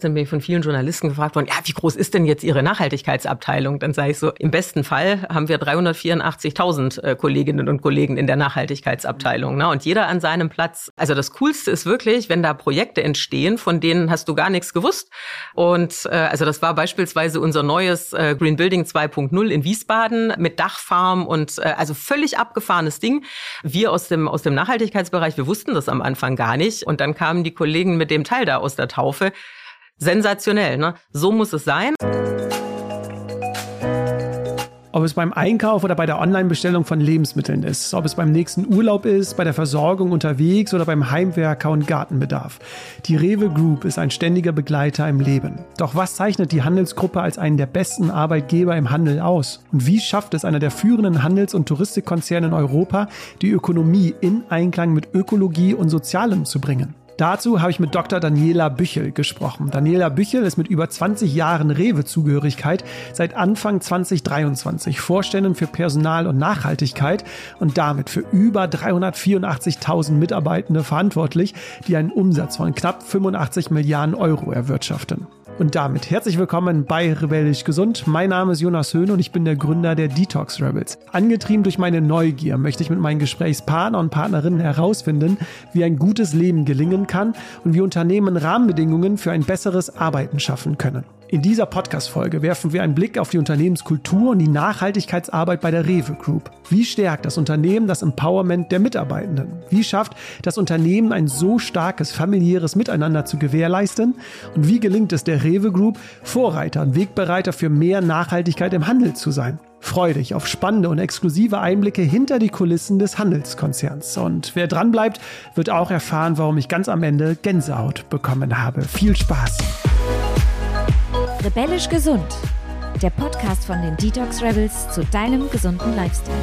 Dann bin ich von vielen Journalisten gefragt worden, ja, wie groß ist denn jetzt Ihre Nachhaltigkeitsabteilung? Dann sage ich so, im besten Fall haben wir 384.000 äh, Kolleginnen und Kollegen in der Nachhaltigkeitsabteilung. Ne? Und jeder an seinem Platz. Also das Coolste ist wirklich, wenn da Projekte entstehen, von denen hast du gar nichts gewusst. Und äh, also das war beispielsweise unser neues äh, Green Building 2.0 in Wiesbaden mit Dachfarm und äh, also völlig abgefahrenes Ding. Wir aus dem, aus dem Nachhaltigkeitsbereich, wir wussten das am Anfang gar nicht. Und dann kamen die Kollegen mit dem Teil da aus der Taufe. Sensationell, ne? So muss es sein. Ob es beim Einkauf oder bei der Online-Bestellung von Lebensmitteln ist, ob es beim nächsten Urlaub ist, bei der Versorgung unterwegs oder beim Heimwerker und Gartenbedarf. Die Rewe Group ist ein ständiger Begleiter im Leben. Doch was zeichnet die Handelsgruppe als einen der besten Arbeitgeber im Handel aus? Und wie schafft es einer der führenden Handels- und Touristikkonzerne in Europa, die Ökonomie in Einklang mit Ökologie und Sozialem zu bringen? Dazu habe ich mit Dr. Daniela Büchel gesprochen. Daniela Büchel ist mit über 20 Jahren Rewe-Zugehörigkeit seit Anfang 2023 Vorständin für Personal und Nachhaltigkeit und damit für über 384.000 Mitarbeitende verantwortlich, die einen Umsatz von knapp 85 Milliarden Euro erwirtschaften. Und damit herzlich willkommen bei Rebellisch Gesund. Mein Name ist Jonas Höhn und ich bin der Gründer der Detox Rebels. Angetrieben durch meine Neugier möchte ich mit meinen Gesprächspartner und Partnerinnen herausfinden, wie ein gutes Leben gelingen kann und wie Unternehmen Rahmenbedingungen für ein besseres Arbeiten schaffen können. In dieser Podcast-Folge werfen wir einen Blick auf die Unternehmenskultur und die Nachhaltigkeitsarbeit bei der Rewe Group. Wie stärkt das Unternehmen das Empowerment der Mitarbeitenden? Wie schafft das Unternehmen ein so starkes familiäres Miteinander zu gewährleisten? Und wie gelingt es der Rewe Group, Vorreiter und Wegbereiter für mehr Nachhaltigkeit im Handel zu sein? Freu dich auf spannende und exklusive Einblicke hinter die Kulissen des Handelskonzerns. Und wer dranbleibt, wird auch erfahren, warum ich ganz am Ende Gänsehaut bekommen habe. Viel Spaß! Rebellisch gesund. Der Podcast von den Detox Rebels zu deinem gesunden Lifestyle.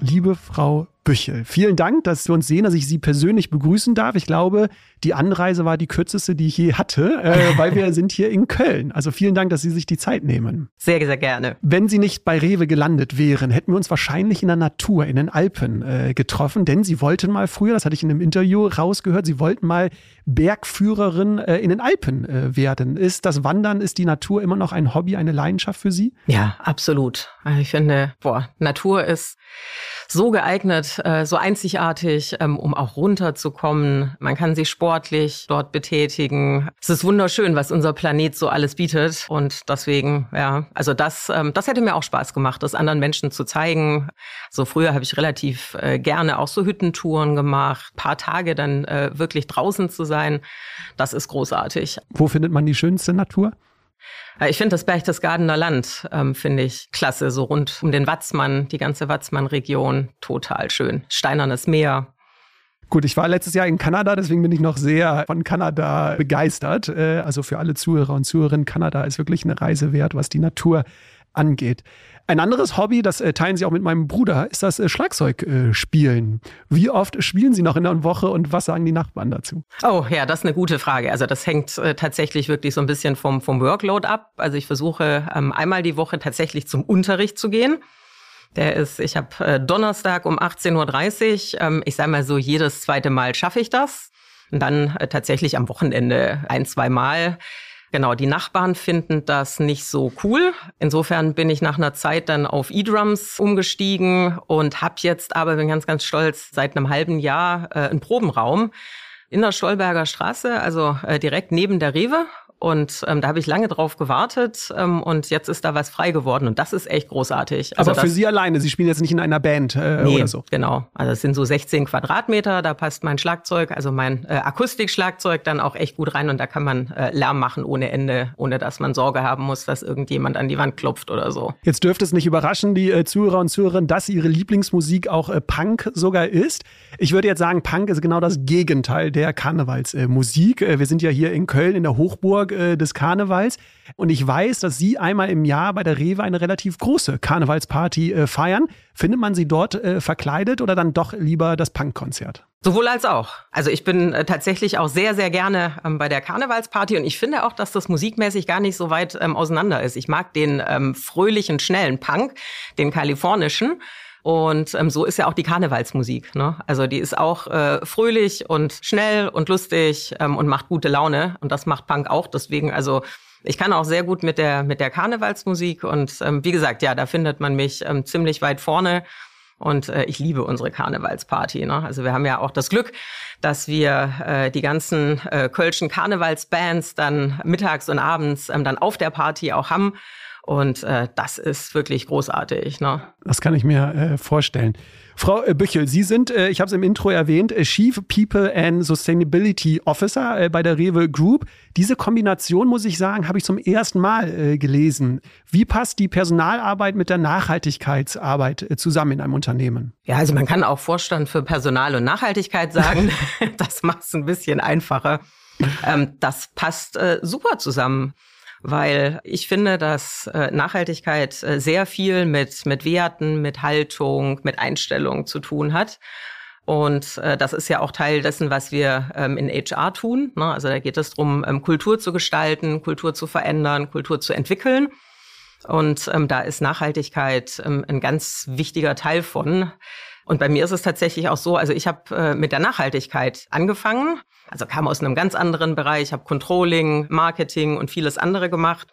Liebe Frau Büchel. Vielen Dank, dass wir uns sehen, dass ich Sie persönlich begrüßen darf. Ich glaube, die Anreise war die kürzeste, die ich je hatte, äh, weil wir sind hier in Köln. Also vielen Dank, dass Sie sich die Zeit nehmen. Sehr, sehr gerne. Wenn Sie nicht bei Rewe gelandet wären, hätten wir uns wahrscheinlich in der Natur, in den Alpen äh, getroffen, denn Sie wollten mal früher, das hatte ich in einem Interview rausgehört, Sie wollten mal Bergführerin äh, in den Alpen äh, werden. Ist das Wandern, ist die Natur immer noch ein Hobby, eine Leidenschaft für Sie? Ja, absolut. Also ich finde, boah, Natur ist so geeignet, äh, so einzigartig, ähm, um auch runterzukommen. Man kann sich sportlich dort betätigen. Es ist wunderschön, was unser Planet so alles bietet. Und deswegen, ja, also das, ähm, das hätte mir auch Spaß gemacht, das anderen Menschen zu zeigen. So früher habe ich relativ äh, gerne auch so Hüttentouren gemacht, paar Tage dann äh, wirklich draußen zu sein. Das ist großartig. Wo findet man die schönste Natur? Äh, ich finde das Berchtesgadener Land, ähm, finde ich klasse, so rund um den Watzmann, die ganze Watzmann-Region, total schön. Steinernes Meer. Gut, ich war letztes Jahr in Kanada, deswegen bin ich noch sehr von Kanada begeistert. Äh, also für alle Zuhörer und Zuhörerinnen, Kanada ist wirklich eine Reise wert, was die Natur angeht. Ein anderes Hobby, das äh, teilen Sie auch mit meinem Bruder, ist das äh, Schlagzeugspielen. Wie oft spielen Sie noch in der Woche und was sagen die Nachbarn dazu? Oh ja, das ist eine gute Frage. Also das hängt tatsächlich wirklich so ein bisschen vom, vom Workload ab. Also ich versuche ähm, einmal die Woche tatsächlich zum Unterricht zu gehen. Der ist, ich habe äh, Donnerstag um 18.30 Uhr. Ähm, ich sage mal so, jedes zweite Mal schaffe ich das. Und dann äh, tatsächlich am Wochenende ein, zwei Mal. Genau, die Nachbarn finden das nicht so cool. Insofern bin ich nach einer Zeit dann auf E-Drums umgestiegen und habe jetzt aber, bin ganz, ganz stolz, seit einem halben Jahr äh, einen Probenraum in der Stolberger Straße, also äh, direkt neben der Rewe. Und ähm, da habe ich lange drauf gewartet ähm, und jetzt ist da was frei geworden und das ist echt großartig. Also Aber für Sie alleine, Sie spielen jetzt nicht in einer Band äh, nee, oder so? genau. Also es sind so 16 Quadratmeter, da passt mein Schlagzeug, also mein äh, Akustikschlagzeug dann auch echt gut rein und da kann man äh, Lärm machen ohne Ende, ohne dass man Sorge haben muss, dass irgendjemand an die Wand klopft oder so. Jetzt dürfte es nicht überraschen, die äh, Zuhörer und Zuhörerinnen, dass Ihre Lieblingsmusik auch äh, Punk sogar ist. Ich würde jetzt sagen, Punk ist genau das Gegenteil der Karnevalsmusik. Äh, wir sind ja hier in Köln in der Hochburg äh, des Karnevals. Und ich weiß, dass Sie einmal im Jahr bei der Rewe eine relativ große Karnevalsparty äh, feiern. Findet man Sie dort äh, verkleidet oder dann doch lieber das Punkkonzert? Sowohl als auch. Also ich bin äh, tatsächlich auch sehr, sehr gerne ähm, bei der Karnevalsparty und ich finde auch, dass das musikmäßig gar nicht so weit ähm, auseinander ist. Ich mag den ähm, fröhlichen, schnellen Punk, den kalifornischen. Und ähm, so ist ja auch die Karnevalsmusik. Ne? Also die ist auch äh, fröhlich und schnell und lustig ähm, und macht gute Laune. Und das macht Punk auch. Deswegen, also ich kann auch sehr gut mit der mit der Karnevalsmusik. Und ähm, wie gesagt, ja, da findet man mich ähm, ziemlich weit vorne. Und äh, ich liebe unsere Karnevalsparty. Ne? Also wir haben ja auch das Glück, dass wir äh, die ganzen äh, kölschen Karnevalsbands dann mittags und abends ähm, dann auf der Party auch haben. Und äh, das ist wirklich großartig. Ne? Das kann ich mir äh, vorstellen. Frau äh, Büchel, Sie sind, äh, ich habe es im Intro erwähnt, äh, Chief People and Sustainability Officer äh, bei der Rewe Group. Diese Kombination, muss ich sagen, habe ich zum ersten Mal gelesen. Wie passt die Personalarbeit mit der Nachhaltigkeitsarbeit zusammen in einem Unternehmen? Ja, also man kann auch Vorstand für Personal und Nachhaltigkeit sagen. das macht es ein bisschen einfacher. Ähm, das passt super zusammen weil ich finde, dass äh, Nachhaltigkeit äh, sehr viel mit, mit Werten, mit Haltung, mit Einstellung zu tun hat. Und äh, das ist ja auch Teil dessen, was wir ähm, in HR tun. Ne? Also da geht es darum, ähm, Kultur zu gestalten, Kultur zu verändern, Kultur zu entwickeln. Und ähm, da ist Nachhaltigkeit ähm, ein ganz wichtiger Teil von. Und bei mir ist es tatsächlich auch so, also ich habe äh, mit der Nachhaltigkeit angefangen, also kam aus einem ganz anderen Bereich, habe Controlling, Marketing und vieles andere gemacht.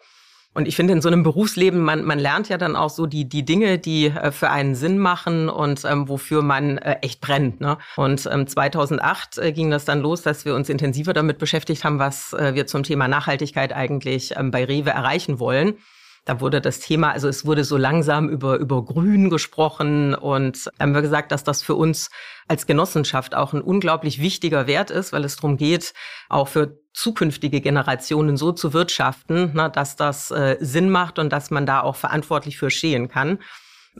Und ich finde, in so einem Berufsleben, man, man lernt ja dann auch so die, die Dinge, die äh, für einen Sinn machen und ähm, wofür man äh, echt brennt. Ne? Und ähm, 2008 äh, ging das dann los, dass wir uns intensiver damit beschäftigt haben, was äh, wir zum Thema Nachhaltigkeit eigentlich ähm, bei Rewe erreichen wollen. Da wurde das Thema, also es wurde so langsam über, über Grün gesprochen und haben wir gesagt, dass das für uns als Genossenschaft auch ein unglaublich wichtiger Wert ist, weil es darum geht, auch für zukünftige Generationen so zu wirtschaften, na, dass das äh, Sinn macht und dass man da auch verantwortlich für stehen kann.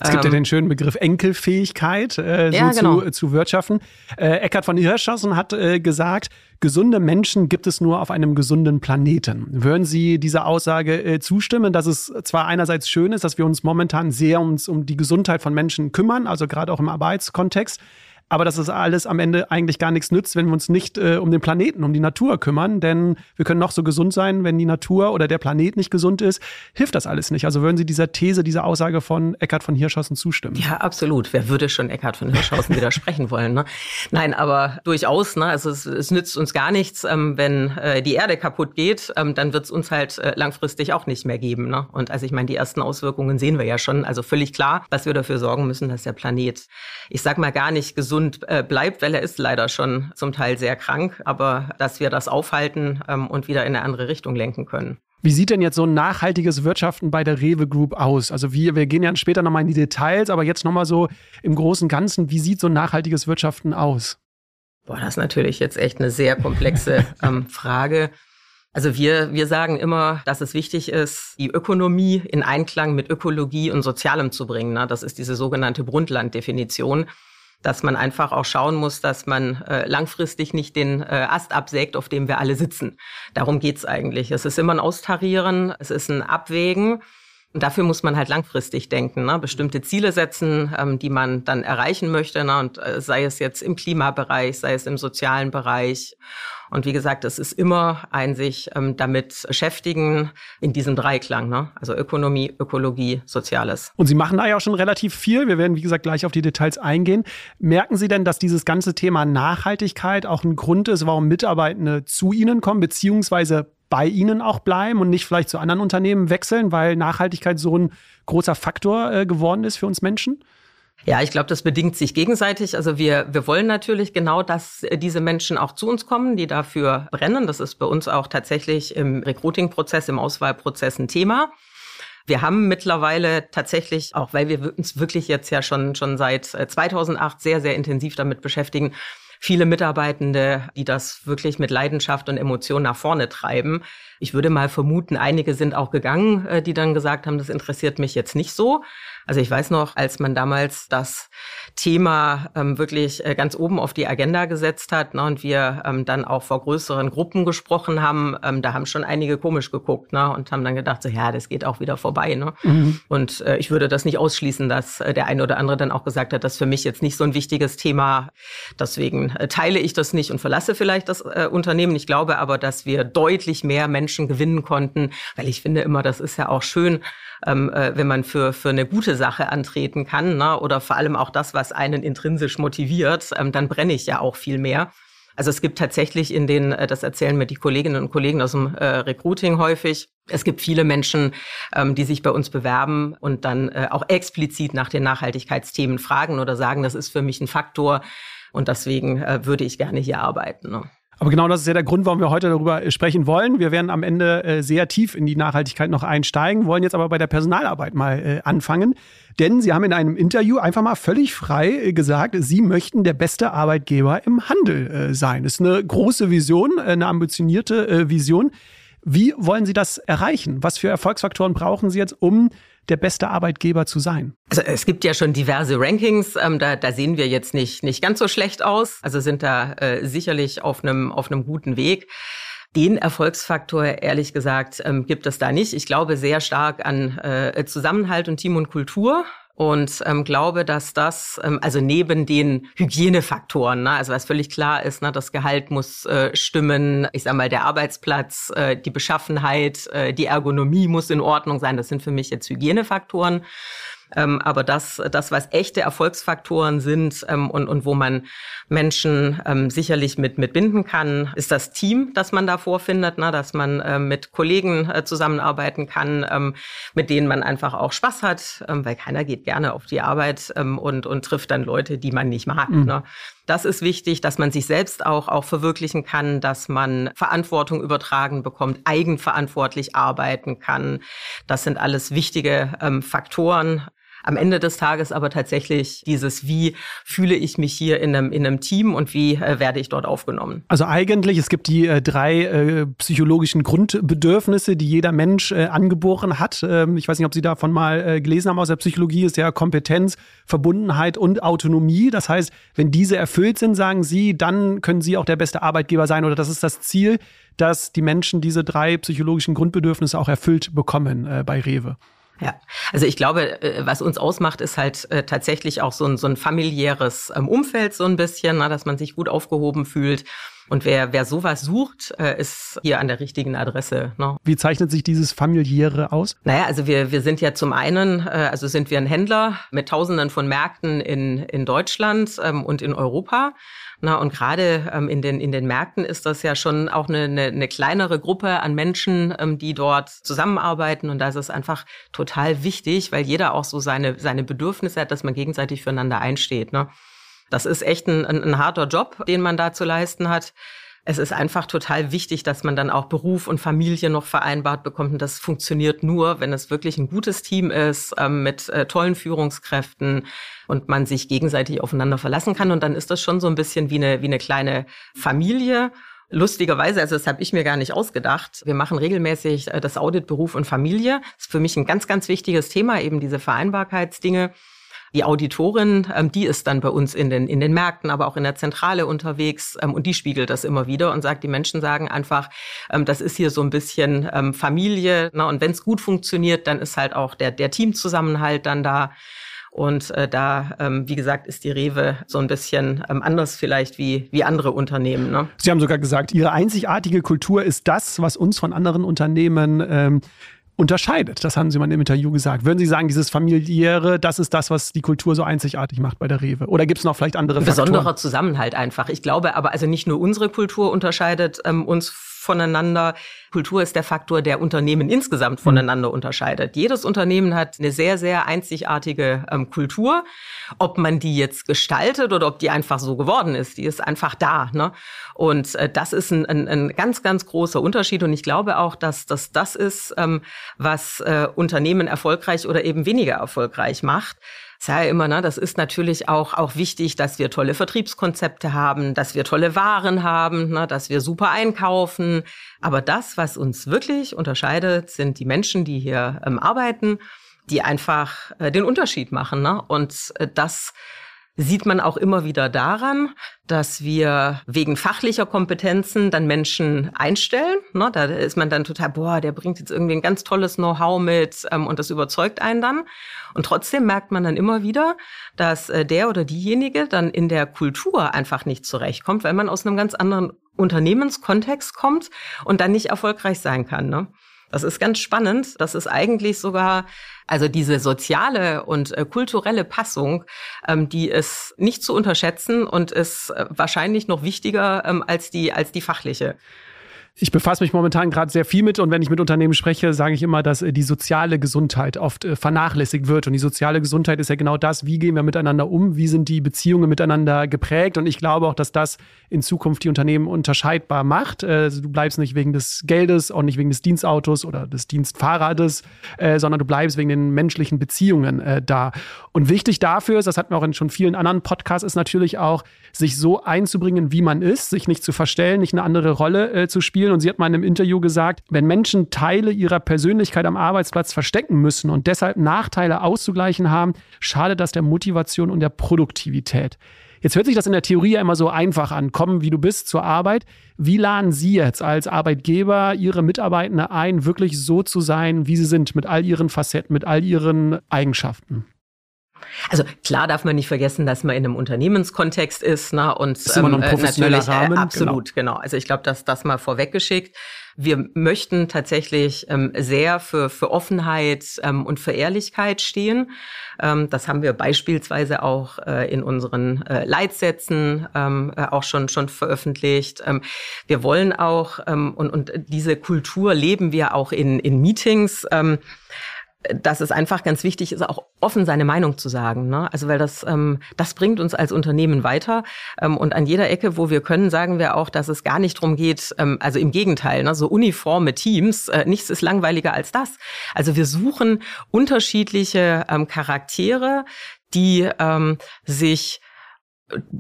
Es gibt ja ähm, den schönen Begriff Enkelfähigkeit, äh, so ja, genau. zu, zu wirtschaften. Äh, Eckhard von Hirschhausen hat äh, gesagt, gesunde Menschen gibt es nur auf einem gesunden Planeten. Würden Sie dieser Aussage äh, zustimmen, dass es zwar einerseits schön ist, dass wir uns momentan sehr uns um die Gesundheit von Menschen kümmern, also gerade auch im Arbeitskontext, aber dass es alles am Ende eigentlich gar nichts nützt, wenn wir uns nicht äh, um den Planeten, um die Natur kümmern. Denn wir können noch so gesund sein, wenn die Natur oder der Planet nicht gesund ist, hilft das alles nicht. Also würden Sie dieser These, dieser Aussage von Eckhard von Hirschhausen zustimmen? Ja, absolut. Wer würde schon Eckhard von Hirschhausen widersprechen wollen? Ne? Nein, aber durchaus. Ne? Also es, es nützt uns gar nichts, ähm, wenn äh, die Erde kaputt geht, ähm, dann wird es uns halt äh, langfristig auch nicht mehr geben. Ne? Und also ich meine, die ersten Auswirkungen sehen wir ja schon. Also völlig klar, dass wir dafür sorgen müssen, dass der Planet, ich sag mal, gar nicht gesund gesund äh, bleibt, weil er ist leider schon zum Teil sehr krank, aber dass wir das aufhalten ähm, und wieder in eine andere Richtung lenken können. Wie sieht denn jetzt so ein nachhaltiges Wirtschaften bei der Rewe Group aus? Also wir, wir gehen ja später nochmal in die Details, aber jetzt nochmal so im Großen und Ganzen, wie sieht so ein nachhaltiges Wirtschaften aus? Boah, das ist natürlich jetzt echt eine sehr komplexe ähm, Frage. Also wir, wir sagen immer, dass es wichtig ist, die Ökonomie in Einklang mit Ökologie und Sozialem zu bringen. Ne? Das ist diese sogenannte Brundtland-Definition dass man einfach auch schauen muss, dass man äh, langfristig nicht den äh, Ast absägt, auf dem wir alle sitzen. Darum geht's eigentlich. Es ist immer ein Austarieren, es ist ein Abwägen. Und dafür muss man halt langfristig denken, ne? bestimmte Ziele setzen, ähm, die man dann erreichen möchte. Ne? Und äh, sei es jetzt im Klimabereich, sei es im sozialen Bereich. Und wie gesagt, es ist immer ein sich ähm, damit beschäftigen in diesem Dreiklang, ne? also Ökonomie, Ökologie, Soziales. Und Sie machen da ja auch schon relativ viel. Wir werden, wie gesagt, gleich auf die Details eingehen. Merken Sie denn, dass dieses ganze Thema Nachhaltigkeit auch ein Grund ist, warum Mitarbeitende zu Ihnen kommen, beziehungsweise bei Ihnen auch bleiben und nicht vielleicht zu anderen Unternehmen wechseln, weil Nachhaltigkeit so ein großer Faktor äh, geworden ist für uns Menschen? Ja, ich glaube, das bedingt sich gegenseitig. Also wir, wir wollen natürlich genau, dass äh, diese Menschen auch zu uns kommen, die dafür brennen. Das ist bei uns auch tatsächlich im Recruiting-Prozess, im Auswahlprozess ein Thema. Wir haben mittlerweile tatsächlich, auch weil wir uns wirklich jetzt ja schon, schon seit 2008 äh, sehr, sehr intensiv damit beschäftigen, viele Mitarbeitende, die das wirklich mit Leidenschaft und Emotion nach vorne treiben. Ich würde mal vermuten, einige sind auch gegangen, äh, die dann gesagt haben, das interessiert mich jetzt nicht so. Also ich weiß noch, als man damals das Thema ähm, wirklich äh, ganz oben auf die Agenda gesetzt hat ne, und wir ähm, dann auch vor größeren Gruppen gesprochen haben, ähm, da haben schon einige komisch geguckt ne, und haben dann gedacht, so ja, das geht auch wieder vorbei. Ne? Mhm. Und äh, ich würde das nicht ausschließen, dass äh, der eine oder andere dann auch gesagt hat, das ist für mich jetzt nicht so ein wichtiges Thema. Deswegen äh, teile ich das nicht und verlasse vielleicht das äh, Unternehmen. Ich glaube aber, dass wir deutlich mehr Menschen gewinnen konnten, weil ich finde immer, das ist ja auch schön, ähm, äh, wenn man für, für eine gute Sache antreten kann, ne, oder vor allem auch das, was einen intrinsisch motiviert, ähm, dann brenne ich ja auch viel mehr. Also es gibt tatsächlich in den, äh, das erzählen mir die Kolleginnen und Kollegen aus dem äh, Recruiting häufig, es gibt viele Menschen, ähm, die sich bei uns bewerben und dann äh, auch explizit nach den Nachhaltigkeitsthemen fragen oder sagen, das ist für mich ein Faktor und deswegen äh, würde ich gerne hier arbeiten. Ne? Aber genau das ist ja der Grund, warum wir heute darüber äh, sprechen wollen. Wir werden am Ende äh, sehr tief in die Nachhaltigkeit noch einsteigen, wollen jetzt aber bei der Personalarbeit mal äh, anfangen. Denn Sie haben in einem Interview einfach mal völlig frei gesagt, Sie möchten der beste Arbeitgeber im Handel sein. Das ist eine große Vision, eine ambitionierte Vision. Wie wollen Sie das erreichen? Was für Erfolgsfaktoren brauchen Sie jetzt, um der beste Arbeitgeber zu sein? Also es gibt ja schon diverse Rankings, ähm, da, da sehen wir jetzt nicht, nicht ganz so schlecht aus. Also sind da äh, sicherlich auf einem, auf einem guten Weg. Den Erfolgsfaktor, ehrlich gesagt, ähm, gibt es da nicht. Ich glaube sehr stark an äh, Zusammenhalt und Team und Kultur und ähm, glaube, dass das, ähm, also neben den Hygienefaktoren, ne, also was völlig klar ist, ne, das Gehalt muss äh, stimmen, ich sag mal, der Arbeitsplatz, äh, die Beschaffenheit, äh, die Ergonomie muss in Ordnung sein, das sind für mich jetzt Hygienefaktoren. Ähm, aber das, das, was echte Erfolgsfaktoren sind ähm, und, und wo man Menschen ähm, sicherlich mit, mit binden kann, ist das Team, das man da vorfindet, ne? dass man äh, mit Kollegen äh, zusammenarbeiten kann, ähm, mit denen man einfach auch Spaß hat, ähm, weil keiner geht gerne auf die Arbeit ähm, und, und trifft dann Leute, die man nicht mag. Mhm. Ne? Das ist wichtig, dass man sich selbst auch, auch verwirklichen kann, dass man Verantwortung übertragen bekommt, eigenverantwortlich arbeiten kann. Das sind alles wichtige ähm, Faktoren am Ende des Tages aber tatsächlich dieses, wie fühle ich mich hier in einem, in einem Team und wie äh, werde ich dort aufgenommen. Also eigentlich, es gibt die äh, drei äh, psychologischen Grundbedürfnisse, die jeder Mensch äh, angeboren hat. Ähm, ich weiß nicht, ob Sie davon mal äh, gelesen haben aus der Psychologie, ist ja Kompetenz, Verbundenheit und Autonomie. Das heißt, wenn diese erfüllt sind, sagen Sie, dann können Sie auch der beste Arbeitgeber sein oder das ist das Ziel, dass die Menschen diese drei psychologischen Grundbedürfnisse auch erfüllt bekommen äh, bei Rewe. Ja, also ich glaube, äh, was uns ausmacht, ist halt äh, tatsächlich auch so ein, so ein familiäres ähm, Umfeld so ein bisschen, na, dass man sich gut aufgehoben fühlt. Und wer, wer sowas sucht, äh, ist hier an der richtigen Adresse. Ne? Wie zeichnet sich dieses familiäre aus? Naja, also wir, wir sind ja zum einen, also sind wir ein Händler mit Tausenden von Märkten in, in Deutschland ähm, und in Europa. Na, und gerade ähm, in, den, in den Märkten ist das ja schon auch eine, eine, eine kleinere Gruppe an Menschen, ähm, die dort zusammenarbeiten. Und da ist es einfach total wichtig, weil jeder auch so seine, seine Bedürfnisse hat, dass man gegenseitig füreinander einsteht. Ne? Das ist echt ein, ein, ein harter Job, den man da zu leisten hat es ist einfach total wichtig, dass man dann auch Beruf und Familie noch vereinbart bekommt. Und das funktioniert nur, wenn es wirklich ein gutes Team ist, ähm, mit äh, tollen Führungskräften und man sich gegenseitig aufeinander verlassen kann. Und dann ist das schon so ein bisschen wie eine, wie eine kleine Familie. Lustigerweise, also das habe ich mir gar nicht ausgedacht. Wir machen regelmäßig äh, das Audit Beruf und Familie. Das ist für mich ein ganz, ganz wichtiges Thema, eben diese Vereinbarkeitsdinge. Die Auditorin, ähm, die ist dann bei uns in den, in den Märkten, aber auch in der Zentrale unterwegs ähm, und die spiegelt das immer wieder und sagt, die Menschen sagen einfach, ähm, das ist hier so ein bisschen ähm, Familie. Na, und wenn es gut funktioniert, dann ist halt auch der, der Teamzusammenhalt dann da. Und äh, da, ähm, wie gesagt, ist die Rewe so ein bisschen ähm, anders vielleicht wie, wie andere Unternehmen. Ne? Sie haben sogar gesagt, Ihre einzigartige Kultur ist das, was uns von anderen Unternehmen ähm, unterscheidet. Das haben Sie mal im Interview gesagt. Würden Sie sagen, dieses familiäre, das ist das, was die Kultur so einzigartig macht bei der Rewe? Oder gibt es noch vielleicht andere Faktoren? Besonderer Zusammenhalt einfach. Ich glaube aber, also nicht nur unsere Kultur unterscheidet ähm, uns voneinander. Kultur ist der Faktor, der Unternehmen insgesamt mhm. voneinander unterscheidet. Jedes Unternehmen hat eine sehr, sehr einzigartige ähm, Kultur. Ob man die jetzt gestaltet oder ob die einfach so geworden ist, die ist einfach da. Ne? Und äh, das ist ein, ein, ein ganz, ganz großer Unterschied. Und ich glaube auch, dass, dass das ist, ähm, was äh, Unternehmen erfolgreich oder eben weniger erfolgreich macht sage immer, ne, das ist natürlich auch, auch wichtig, dass wir tolle Vertriebskonzepte haben, dass wir tolle Waren haben, ne, dass wir super einkaufen. Aber das, was uns wirklich unterscheidet, sind die Menschen, die hier ähm, arbeiten, die einfach äh, den Unterschied machen. Ne? Und äh, das sieht man auch immer wieder daran, dass wir wegen fachlicher Kompetenzen dann Menschen einstellen. Ne, da ist man dann total, boah, der bringt jetzt irgendwie ein ganz tolles Know-how mit ähm, und das überzeugt einen dann. Und trotzdem merkt man dann immer wieder, dass äh, der oder diejenige dann in der Kultur einfach nicht zurechtkommt, weil man aus einem ganz anderen Unternehmenskontext kommt und dann nicht erfolgreich sein kann. Ne? Das ist ganz spannend. Das ist eigentlich sogar also diese soziale und äh, kulturelle Passung, ähm, die ist nicht zu unterschätzen und ist äh, wahrscheinlich noch wichtiger ähm, als die als die fachliche. Ich befasse mich momentan gerade sehr viel mit und wenn ich mit Unternehmen spreche, sage ich immer, dass äh, die soziale Gesundheit oft äh, vernachlässigt wird. Und die soziale Gesundheit ist ja genau das, wie gehen wir miteinander um, wie sind die Beziehungen miteinander geprägt. Und ich glaube auch, dass das in Zukunft die Unternehmen unterscheidbar macht. Also du bleibst nicht wegen des Geldes, auch nicht wegen des Dienstautos oder des Dienstfahrrades, sondern du bleibst wegen den menschlichen Beziehungen da. Und wichtig dafür ist, das hatten wir auch in schon vielen anderen Podcasts, ist natürlich auch, sich so einzubringen, wie man ist, sich nicht zu verstellen, nicht eine andere Rolle zu spielen spielen. Und sie hat mal in einem Interview gesagt, wenn Menschen Teile ihrer Persönlichkeit am Arbeitsplatz verstecken müssen und deshalb Nachteile auszugleichen haben, schadet das der Motivation und der Produktivität. Jetzt hört sich das in der Theorie ja immer so einfach an. Kommen, wie du bist, zur Arbeit. Wie laden Sie jetzt als Arbeitgeber Ihre Mitarbeitende ein, wirklich so zu sein, wie sie sind, mit all ihren Facetten, mit all ihren Eigenschaften? Also klar darf man nicht vergessen, dass man in einem Unternehmenskontext ist, ne? Und ist ähm, professioneller natürlich, Rahmen. Äh, absolut, genau. genau. Also ich glaube, dass das mal vorweggeschickt. Wir möchten tatsächlich ähm, sehr für, für Offenheit ähm, und für Ehrlichkeit stehen. Ähm, das haben wir beispielsweise auch äh, in unseren äh, Leitsätzen ähm, äh, auch schon, schon veröffentlicht. Ähm, wir wollen auch, ähm, und, und diese Kultur leben wir auch in, in Meetings. Ähm, dass es einfach ganz wichtig ist, auch offen seine Meinung zu sagen. Ne? Also weil das, ähm, das bringt uns als Unternehmen weiter. Ähm, und an jeder Ecke, wo wir können, sagen wir auch, dass es gar nicht drum geht, ähm, also im Gegenteil, ne? so uniforme Teams, äh, nichts ist langweiliger als das. Also wir suchen unterschiedliche ähm, Charaktere, die ähm, sich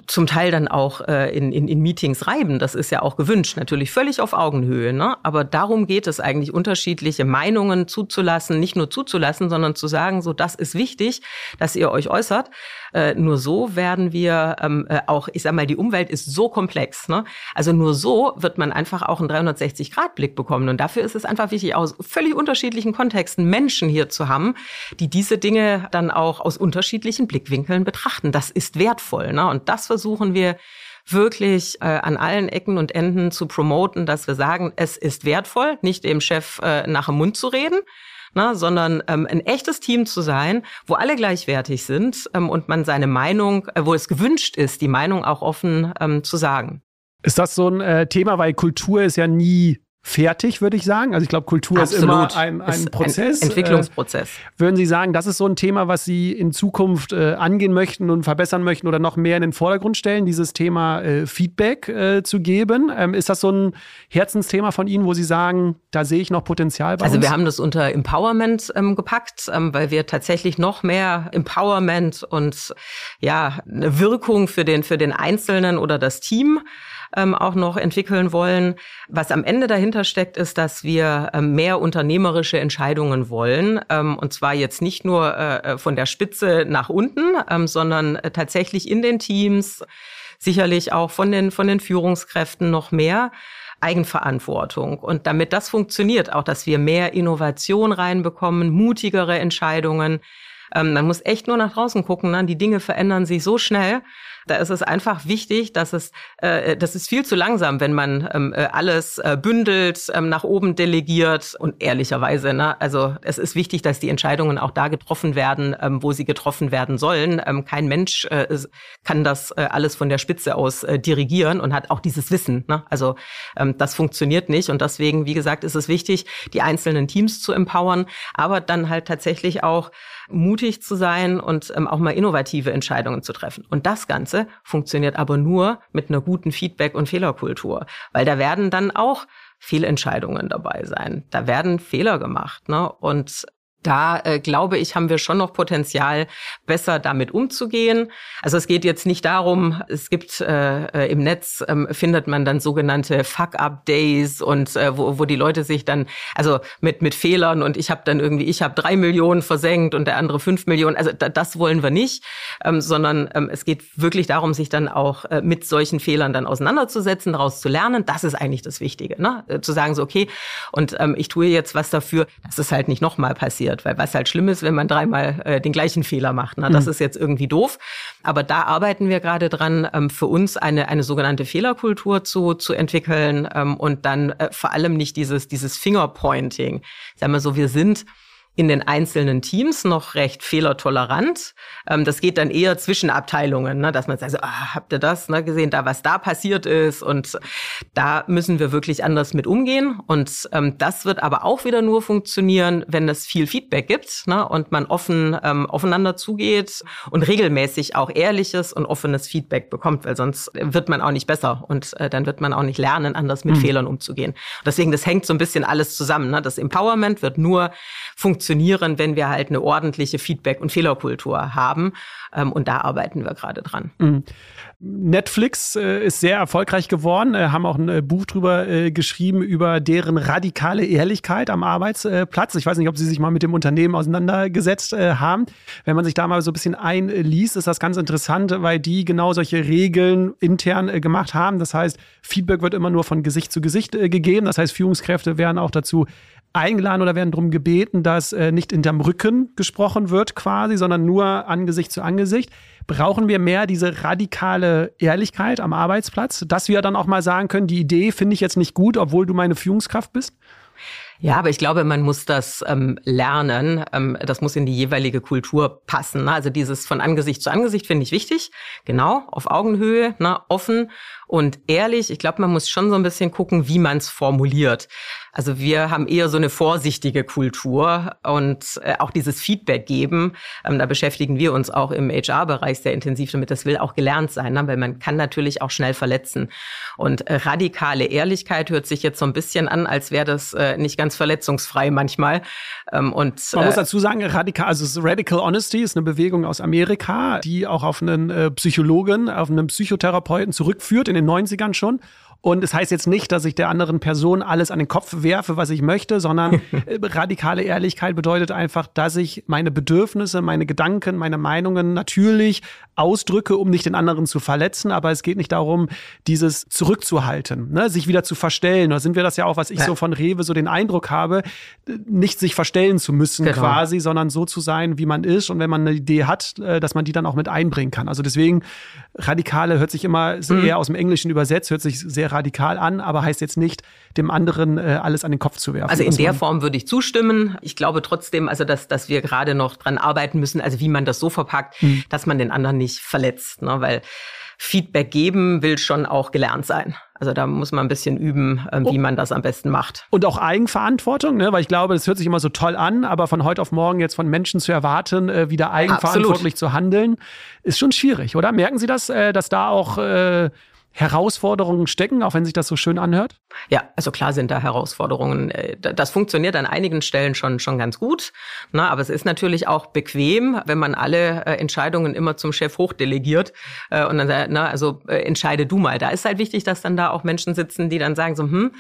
zum Teil dann auch äh, in, in, in Meetings reiben. Das ist ja auch gewünscht, natürlich völlig auf Augenhöhe. Ne? Aber darum geht es eigentlich, unterschiedliche Meinungen zuzulassen, nicht nur zuzulassen, sondern zu sagen, so das ist wichtig, dass ihr euch äußert. Äh, nur so werden wir ähm, äh, auch, ich sag mal, die Umwelt ist so komplex. Ne? Also nur so wird man einfach auch einen 360-Grad-Blick bekommen. Und dafür ist es einfach wichtig, aus völlig unterschiedlichen Kontexten Menschen hier zu haben, die diese Dinge dann auch aus unterschiedlichen Blickwinkeln betrachten. Das ist wertvoll. Ne? Und das versuchen wir wirklich äh, an allen Ecken und Enden zu promoten, dass wir sagen, es ist wertvoll, nicht dem Chef äh, nach dem Mund zu reden, ne, sondern ähm, ein echtes Team zu sein, wo alle gleichwertig sind ähm, und man seine Meinung, äh, wo es gewünscht ist, die Meinung auch offen ähm, zu sagen. Ist das so ein äh, Thema, weil Kultur ist ja nie fertig, würde ich sagen. Also ich glaube, Kultur Absolut. ist immer ein, ein Prozess. Ein Entwicklungsprozess. Äh, würden Sie sagen, das ist so ein Thema, was Sie in Zukunft äh, angehen möchten und verbessern möchten oder noch mehr in den Vordergrund stellen, dieses Thema äh, Feedback äh, zu geben? Ähm, ist das so ein Herzensthema von Ihnen, wo Sie sagen, da sehe ich noch Potenzial bei Also uns? wir haben das unter Empowerment ähm, gepackt, ähm, weil wir tatsächlich noch mehr Empowerment und ja, eine Wirkung für den, für den Einzelnen oder das Team ähm, auch noch entwickeln wollen. Was am Ende dahinter steckt, ist, dass wir ähm, mehr unternehmerische Entscheidungen wollen. Ähm, und zwar jetzt nicht nur äh, äh von der Spitze nach unten, ähm, sondern äh, tatsächlich in den Teams, sicherlich auch von den, von den Führungskräften noch mehr. Eigenverantwortung. Und damit das funktioniert, auch dass wir mehr Innovation reinbekommen, mutigere Entscheidungen, ähm, man muss echt nur nach draußen gucken. Ne? Die Dinge verändern sich so schnell. Da ist es einfach wichtig, dass es, äh, das ist viel zu langsam, wenn man ähm, äh, alles äh, bündelt, ähm, nach oben delegiert und ehrlicherweise, ne, also es ist wichtig, dass die Entscheidungen auch da getroffen werden, ähm, wo sie getroffen werden sollen. Ähm, kein Mensch äh, kann das äh, alles von der Spitze aus äh, dirigieren und hat auch dieses Wissen. Ne? Also ähm, das funktioniert nicht und deswegen, wie gesagt, ist es wichtig, die einzelnen Teams zu empowern, aber dann halt tatsächlich auch mutig zu sein und ähm, auch mal innovative Entscheidungen zu treffen. Und das Ganze funktioniert aber nur mit einer guten Feedback- und Fehlerkultur, weil da werden dann auch Fehlentscheidungen dabei sein. Da werden Fehler gemacht. Ne? Und da äh, glaube ich, haben wir schon noch Potenzial, besser damit umzugehen. Also es geht jetzt nicht darum, es gibt äh, äh im Netz ähm, findet man dann sogenannte Fuck-up-Days und äh, wo, wo die Leute sich dann, also mit mit Fehlern und ich habe dann irgendwie, ich habe drei Millionen versenkt und der andere fünf Millionen. Also da, das wollen wir nicht, ähm, sondern ähm, es geht wirklich darum, sich dann auch äh, mit solchen Fehlern dann auseinanderzusetzen, daraus zu lernen. Das ist eigentlich das Wichtige, ne? Äh, zu sagen so okay und ähm, ich tue jetzt was dafür, dass es halt nicht nochmal passiert passiert. Weil was halt schlimm ist, wenn man dreimal äh, den gleichen Fehler macht. Ne? Das mhm. ist jetzt irgendwie doof. Aber da arbeiten wir gerade dran, ähm, für uns eine, eine sogenannte Fehlerkultur zu, zu entwickeln ähm, und dann äh, vor allem nicht dieses, dieses Fingerpointing. Sagen wir so, wir sind in den einzelnen Teams noch recht fehlertolerant. Ähm, das geht dann eher zwischen Abteilungen, ne, dass man sagt, ah, habt ihr das ne, gesehen, da was da passiert ist und da müssen wir wirklich anders mit umgehen und ähm, das wird aber auch wieder nur funktionieren, wenn es viel Feedback gibt ne, und man offen ähm, aufeinander zugeht und regelmäßig auch ehrliches und offenes Feedback bekommt, weil sonst wird man auch nicht besser und äh, dann wird man auch nicht lernen, anders mit mhm. Fehlern umzugehen. Deswegen, das hängt so ein bisschen alles zusammen. Ne? Das Empowerment wird nur funktionieren funktionieren, wenn wir halt eine ordentliche Feedback- und Fehlerkultur haben. Ähm, und da arbeiten wir gerade dran. Mhm. Netflix äh, ist sehr erfolgreich geworden, äh, haben auch ein äh, Buch drüber äh, geschrieben über deren radikale Ehrlichkeit am Arbeitsplatz. Ich weiß nicht, ob Sie sich mal mit dem Unternehmen auseinandergesetzt äh, haben. Wenn man sich da mal so ein bisschen einliest, ist das ganz interessant, weil die genau solche Regeln intern äh, gemacht haben. Das heißt, Feedback wird immer nur von Gesicht zu Gesicht gegeben. Das heißt, Führungskräfte werden auch dazu eingeladen oder werden darum gebeten, dass äh, nicht hinterm Rücken gesprochen wird quasi, sondern nur Angesicht zu Angesicht. Brauchen wir mehr diese radikale Ehrlichkeit am Arbeitsplatz, dass wir dann auch mal sagen können, die Idee finde ich jetzt nicht gut, obwohl du meine Führungskraft bist? Ja, aber ich glaube, man muss das ähm, lernen. Ähm, das muss in die jeweilige Kultur passen. Ne? Also dieses von Angesicht zu Angesicht finde ich wichtig. Genau, auf Augenhöhe, ne? offen und ehrlich. Ich glaube, man muss schon so ein bisschen gucken, wie man es formuliert. Also wir haben eher so eine vorsichtige Kultur und äh, auch dieses Feedback geben. Ähm, da beschäftigen wir uns auch im HR-Bereich sehr intensiv damit. Das will auch gelernt sein, ne? weil man kann natürlich auch schnell verletzen. Und äh, radikale Ehrlichkeit hört sich jetzt so ein bisschen an, als wäre das äh, nicht ganz verletzungsfrei manchmal. Ähm, und man muss äh, dazu sagen, radikal, also Radical Honesty ist eine Bewegung aus Amerika, die auch auf einen äh, Psychologen, auf einen Psychotherapeuten zurückführt in den 90ern schon. Und es heißt jetzt nicht, dass ich der anderen Person alles an den Kopf werfe, was ich möchte, sondern äh, radikale Ehrlichkeit bedeutet einfach, dass ich meine Bedürfnisse, meine Gedanken, meine Meinungen natürlich ausdrücke, um nicht den anderen zu verletzen. Aber es geht nicht darum, dieses zurückzuhalten, ne? sich wieder zu verstellen. Da sind wir das ja auch, was ich ja. so von Rewe so den Eindruck habe, nicht sich verstellen zu müssen genau. quasi, sondern so zu sein, wie man ist. Und wenn man eine Idee hat, äh, dass man die dann auch mit einbringen kann. Also deswegen, radikale hört sich immer mhm. eher aus dem Englischen übersetzt, hört sich sehr radikal an, aber heißt jetzt nicht, dem anderen äh, alles an den Kopf zu werfen. Also in der Form würde ich zustimmen. Ich glaube trotzdem, also dass, dass wir gerade noch dran arbeiten müssen, also wie man das so verpackt, mhm. dass man den anderen nicht verletzt, ne? weil Feedback geben will schon auch gelernt sein. Also da muss man ein bisschen üben, äh, wie oh. man das am besten macht. Und auch Eigenverantwortung, ne? weil ich glaube, das hört sich immer so toll an, aber von heute auf morgen jetzt von Menschen zu erwarten, äh, wieder eigenverantwortlich Absolut. zu handeln, ist schon schwierig, oder? Merken Sie das, äh, dass da auch äh, Herausforderungen stecken, auch wenn sich das so schön anhört? Ja, also klar sind da Herausforderungen. Äh, das funktioniert an einigen Stellen schon, schon ganz gut. Na, aber es ist natürlich auch bequem, wenn man alle äh, Entscheidungen immer zum Chef hochdelegiert äh, und dann sagt, na, also entscheide du mal. Da ist halt wichtig, dass dann da auch Menschen sitzen, die dann sagen so, hm,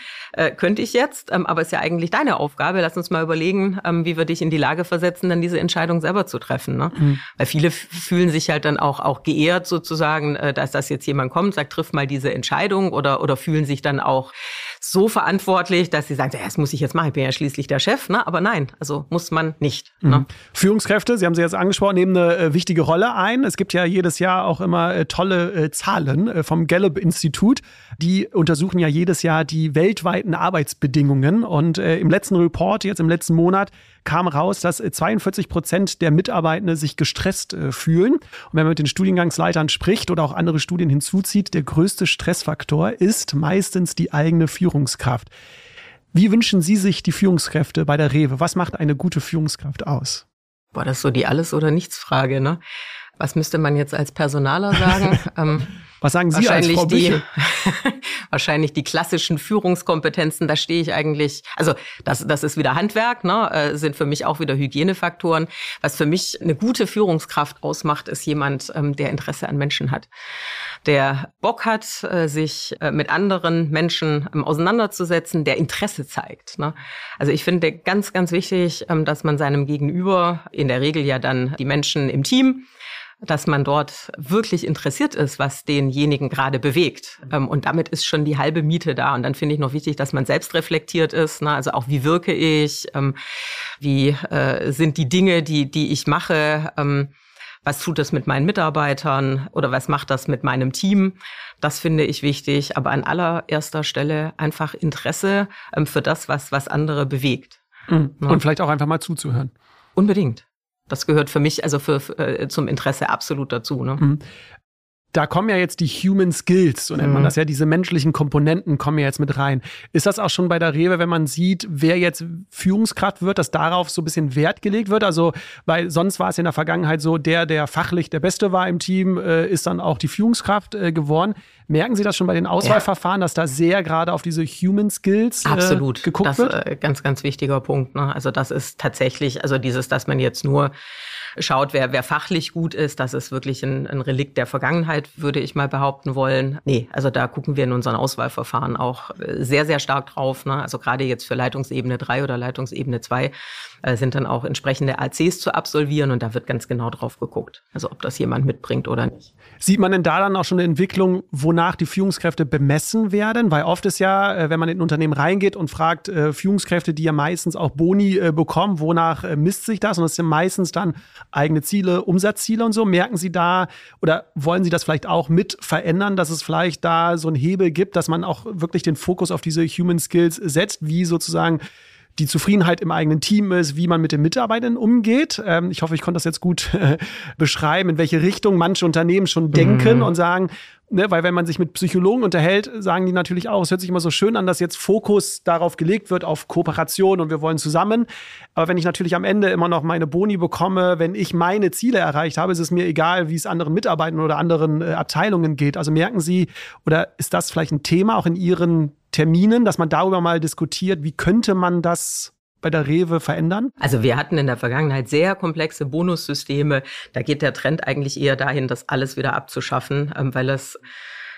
könnte ich jetzt, ähm, aber ist ja eigentlich deine Aufgabe. Lass uns mal überlegen, ähm, wie wir dich in die Lage versetzen, dann diese Entscheidung selber zu treffen. Ne? Mhm. Weil viele fühlen sich halt dann auch, auch geehrt sozusagen, dass das jetzt jemand kommt, sagt, triff mal mal diese Entscheidung oder, oder fühlen sich dann auch so verantwortlich, dass sie sagen, ja, das muss ich jetzt machen, ich bin ja schließlich der Chef. Ne? Aber nein, also muss man nicht. Ne? Mhm. Führungskräfte, Sie haben sie jetzt angesprochen, nehmen eine äh, wichtige Rolle ein. Es gibt ja jedes Jahr auch immer äh, tolle äh, Zahlen vom Gallup-Institut. Die untersuchen ja jedes Jahr die weltweiten Arbeitsbedingungen. Und im letzten Report, jetzt im letzten Monat, kam raus, dass 42 äh, Prozent der Mitarbeitenden sich gestresst fühlen. Und wenn man mit den Studiengangsleitern spricht oder auch andere Studien hinzuzieht, der größte Stressfaktor ist meistens die eigene Führung. Führungskraft. Wie wünschen Sie sich die Führungskräfte bei der Rewe? Was macht eine gute Führungskraft aus? Boah, das ist so die Alles- oder Nichts-Frage, ne? Was müsste man jetzt als Personaler sagen? ähm, Was sagen Sie als Frau die, Wahrscheinlich die klassischen Führungskompetenzen, da stehe ich eigentlich, also das, das ist wieder Handwerk, ne, äh, sind für mich auch wieder Hygienefaktoren. Was für mich eine gute Führungskraft ausmacht, ist jemand, ähm, der Interesse an Menschen hat, der Bock hat, äh, sich äh, mit anderen Menschen ähm, auseinanderzusetzen, der Interesse zeigt. Ne? Also ich finde ganz, ganz wichtig, ähm, dass man seinem Gegenüber, in der Regel ja dann die Menschen im Team, dass man dort wirklich interessiert ist, was denjenigen gerade bewegt. Ähm, und damit ist schon die halbe Miete da. Und dann finde ich noch wichtig, dass man selbst reflektiert ist. Ne? Also auch, wie wirke ich? Ähm, wie äh, sind die Dinge, die, die ich mache? Ähm, was tut das mit meinen Mitarbeitern oder was macht das mit meinem Team? Das finde ich wichtig. Aber an allererster Stelle einfach Interesse für das, was, was andere bewegt. Mhm. Und vielleicht auch einfach mal zuzuhören. Unbedingt. Das gehört für mich also für, für äh, zum Interesse absolut dazu. Ne? Mhm da kommen ja jetzt die Human Skills, so nennt man mhm. das ja, diese menschlichen Komponenten kommen ja jetzt mit rein. Ist das auch schon bei der Rewe, wenn man sieht, wer jetzt Führungskraft wird, dass darauf so ein bisschen Wert gelegt wird? Also, weil sonst war es in der Vergangenheit so, der, der fachlich der Beste war im Team, äh, ist dann auch die Führungskraft äh, geworden. Merken Sie das schon bei den Auswahlverfahren, ja. dass da sehr gerade auf diese Human Skills äh, Absolut. geguckt das, wird? Absolut. Äh, ganz, ganz wichtiger Punkt. Ne? Also das ist tatsächlich, also dieses, dass man jetzt nur schaut, wer, wer fachlich gut ist, das ist wirklich ein, ein Relikt der Vergangenheit, würde ich mal behaupten wollen. Nee, also da gucken wir in unseren Auswahlverfahren auch äh, sehr, sehr stark drauf. Ne? Also gerade jetzt für Leitungsebene 3 oder Leitungsebene 2 äh, sind dann auch entsprechende ACs zu absolvieren und da wird ganz genau drauf geguckt. Also ob das jemand mitbringt oder nicht. Sieht man denn da dann auch schon eine Entwicklung, wonach die Führungskräfte bemessen werden? Weil oft ist ja, äh, wenn man in ein Unternehmen reingeht und fragt äh, Führungskräfte, die ja meistens auch Boni bekommen, wonach misst sich das? Und das sind meistens dann eigene Ziele, Umsatzziele und so. Merken Sie da oder wollen Sie das vielleicht auch mit verändern, dass es vielleicht da so einen Hebel gibt, dass man auch wirklich den Fokus auf diese Human Skills setzt, wie sozusagen die Zufriedenheit im eigenen Team ist, wie man mit den Mitarbeitern umgeht. Ähm, ich hoffe, ich konnte das jetzt gut äh, beschreiben, in welche Richtung manche Unternehmen schon denken mhm. und sagen, ne, weil wenn man sich mit Psychologen unterhält, sagen die natürlich auch, es hört sich immer so schön an, dass jetzt Fokus darauf gelegt wird, auf Kooperation und wir wollen zusammen. Aber wenn ich natürlich am Ende immer noch meine Boni bekomme, wenn ich meine Ziele erreicht habe, ist es mir egal, wie es anderen Mitarbeitern oder anderen äh, Abteilungen geht. Also merken Sie, oder ist das vielleicht ein Thema auch in Ihren Terminen, dass man darüber mal diskutiert, wie könnte man das bei der Rewe verändern? Also wir hatten in der Vergangenheit sehr komplexe Bonussysteme. Da geht der Trend eigentlich eher dahin, das alles wieder abzuschaffen, ähm, weil es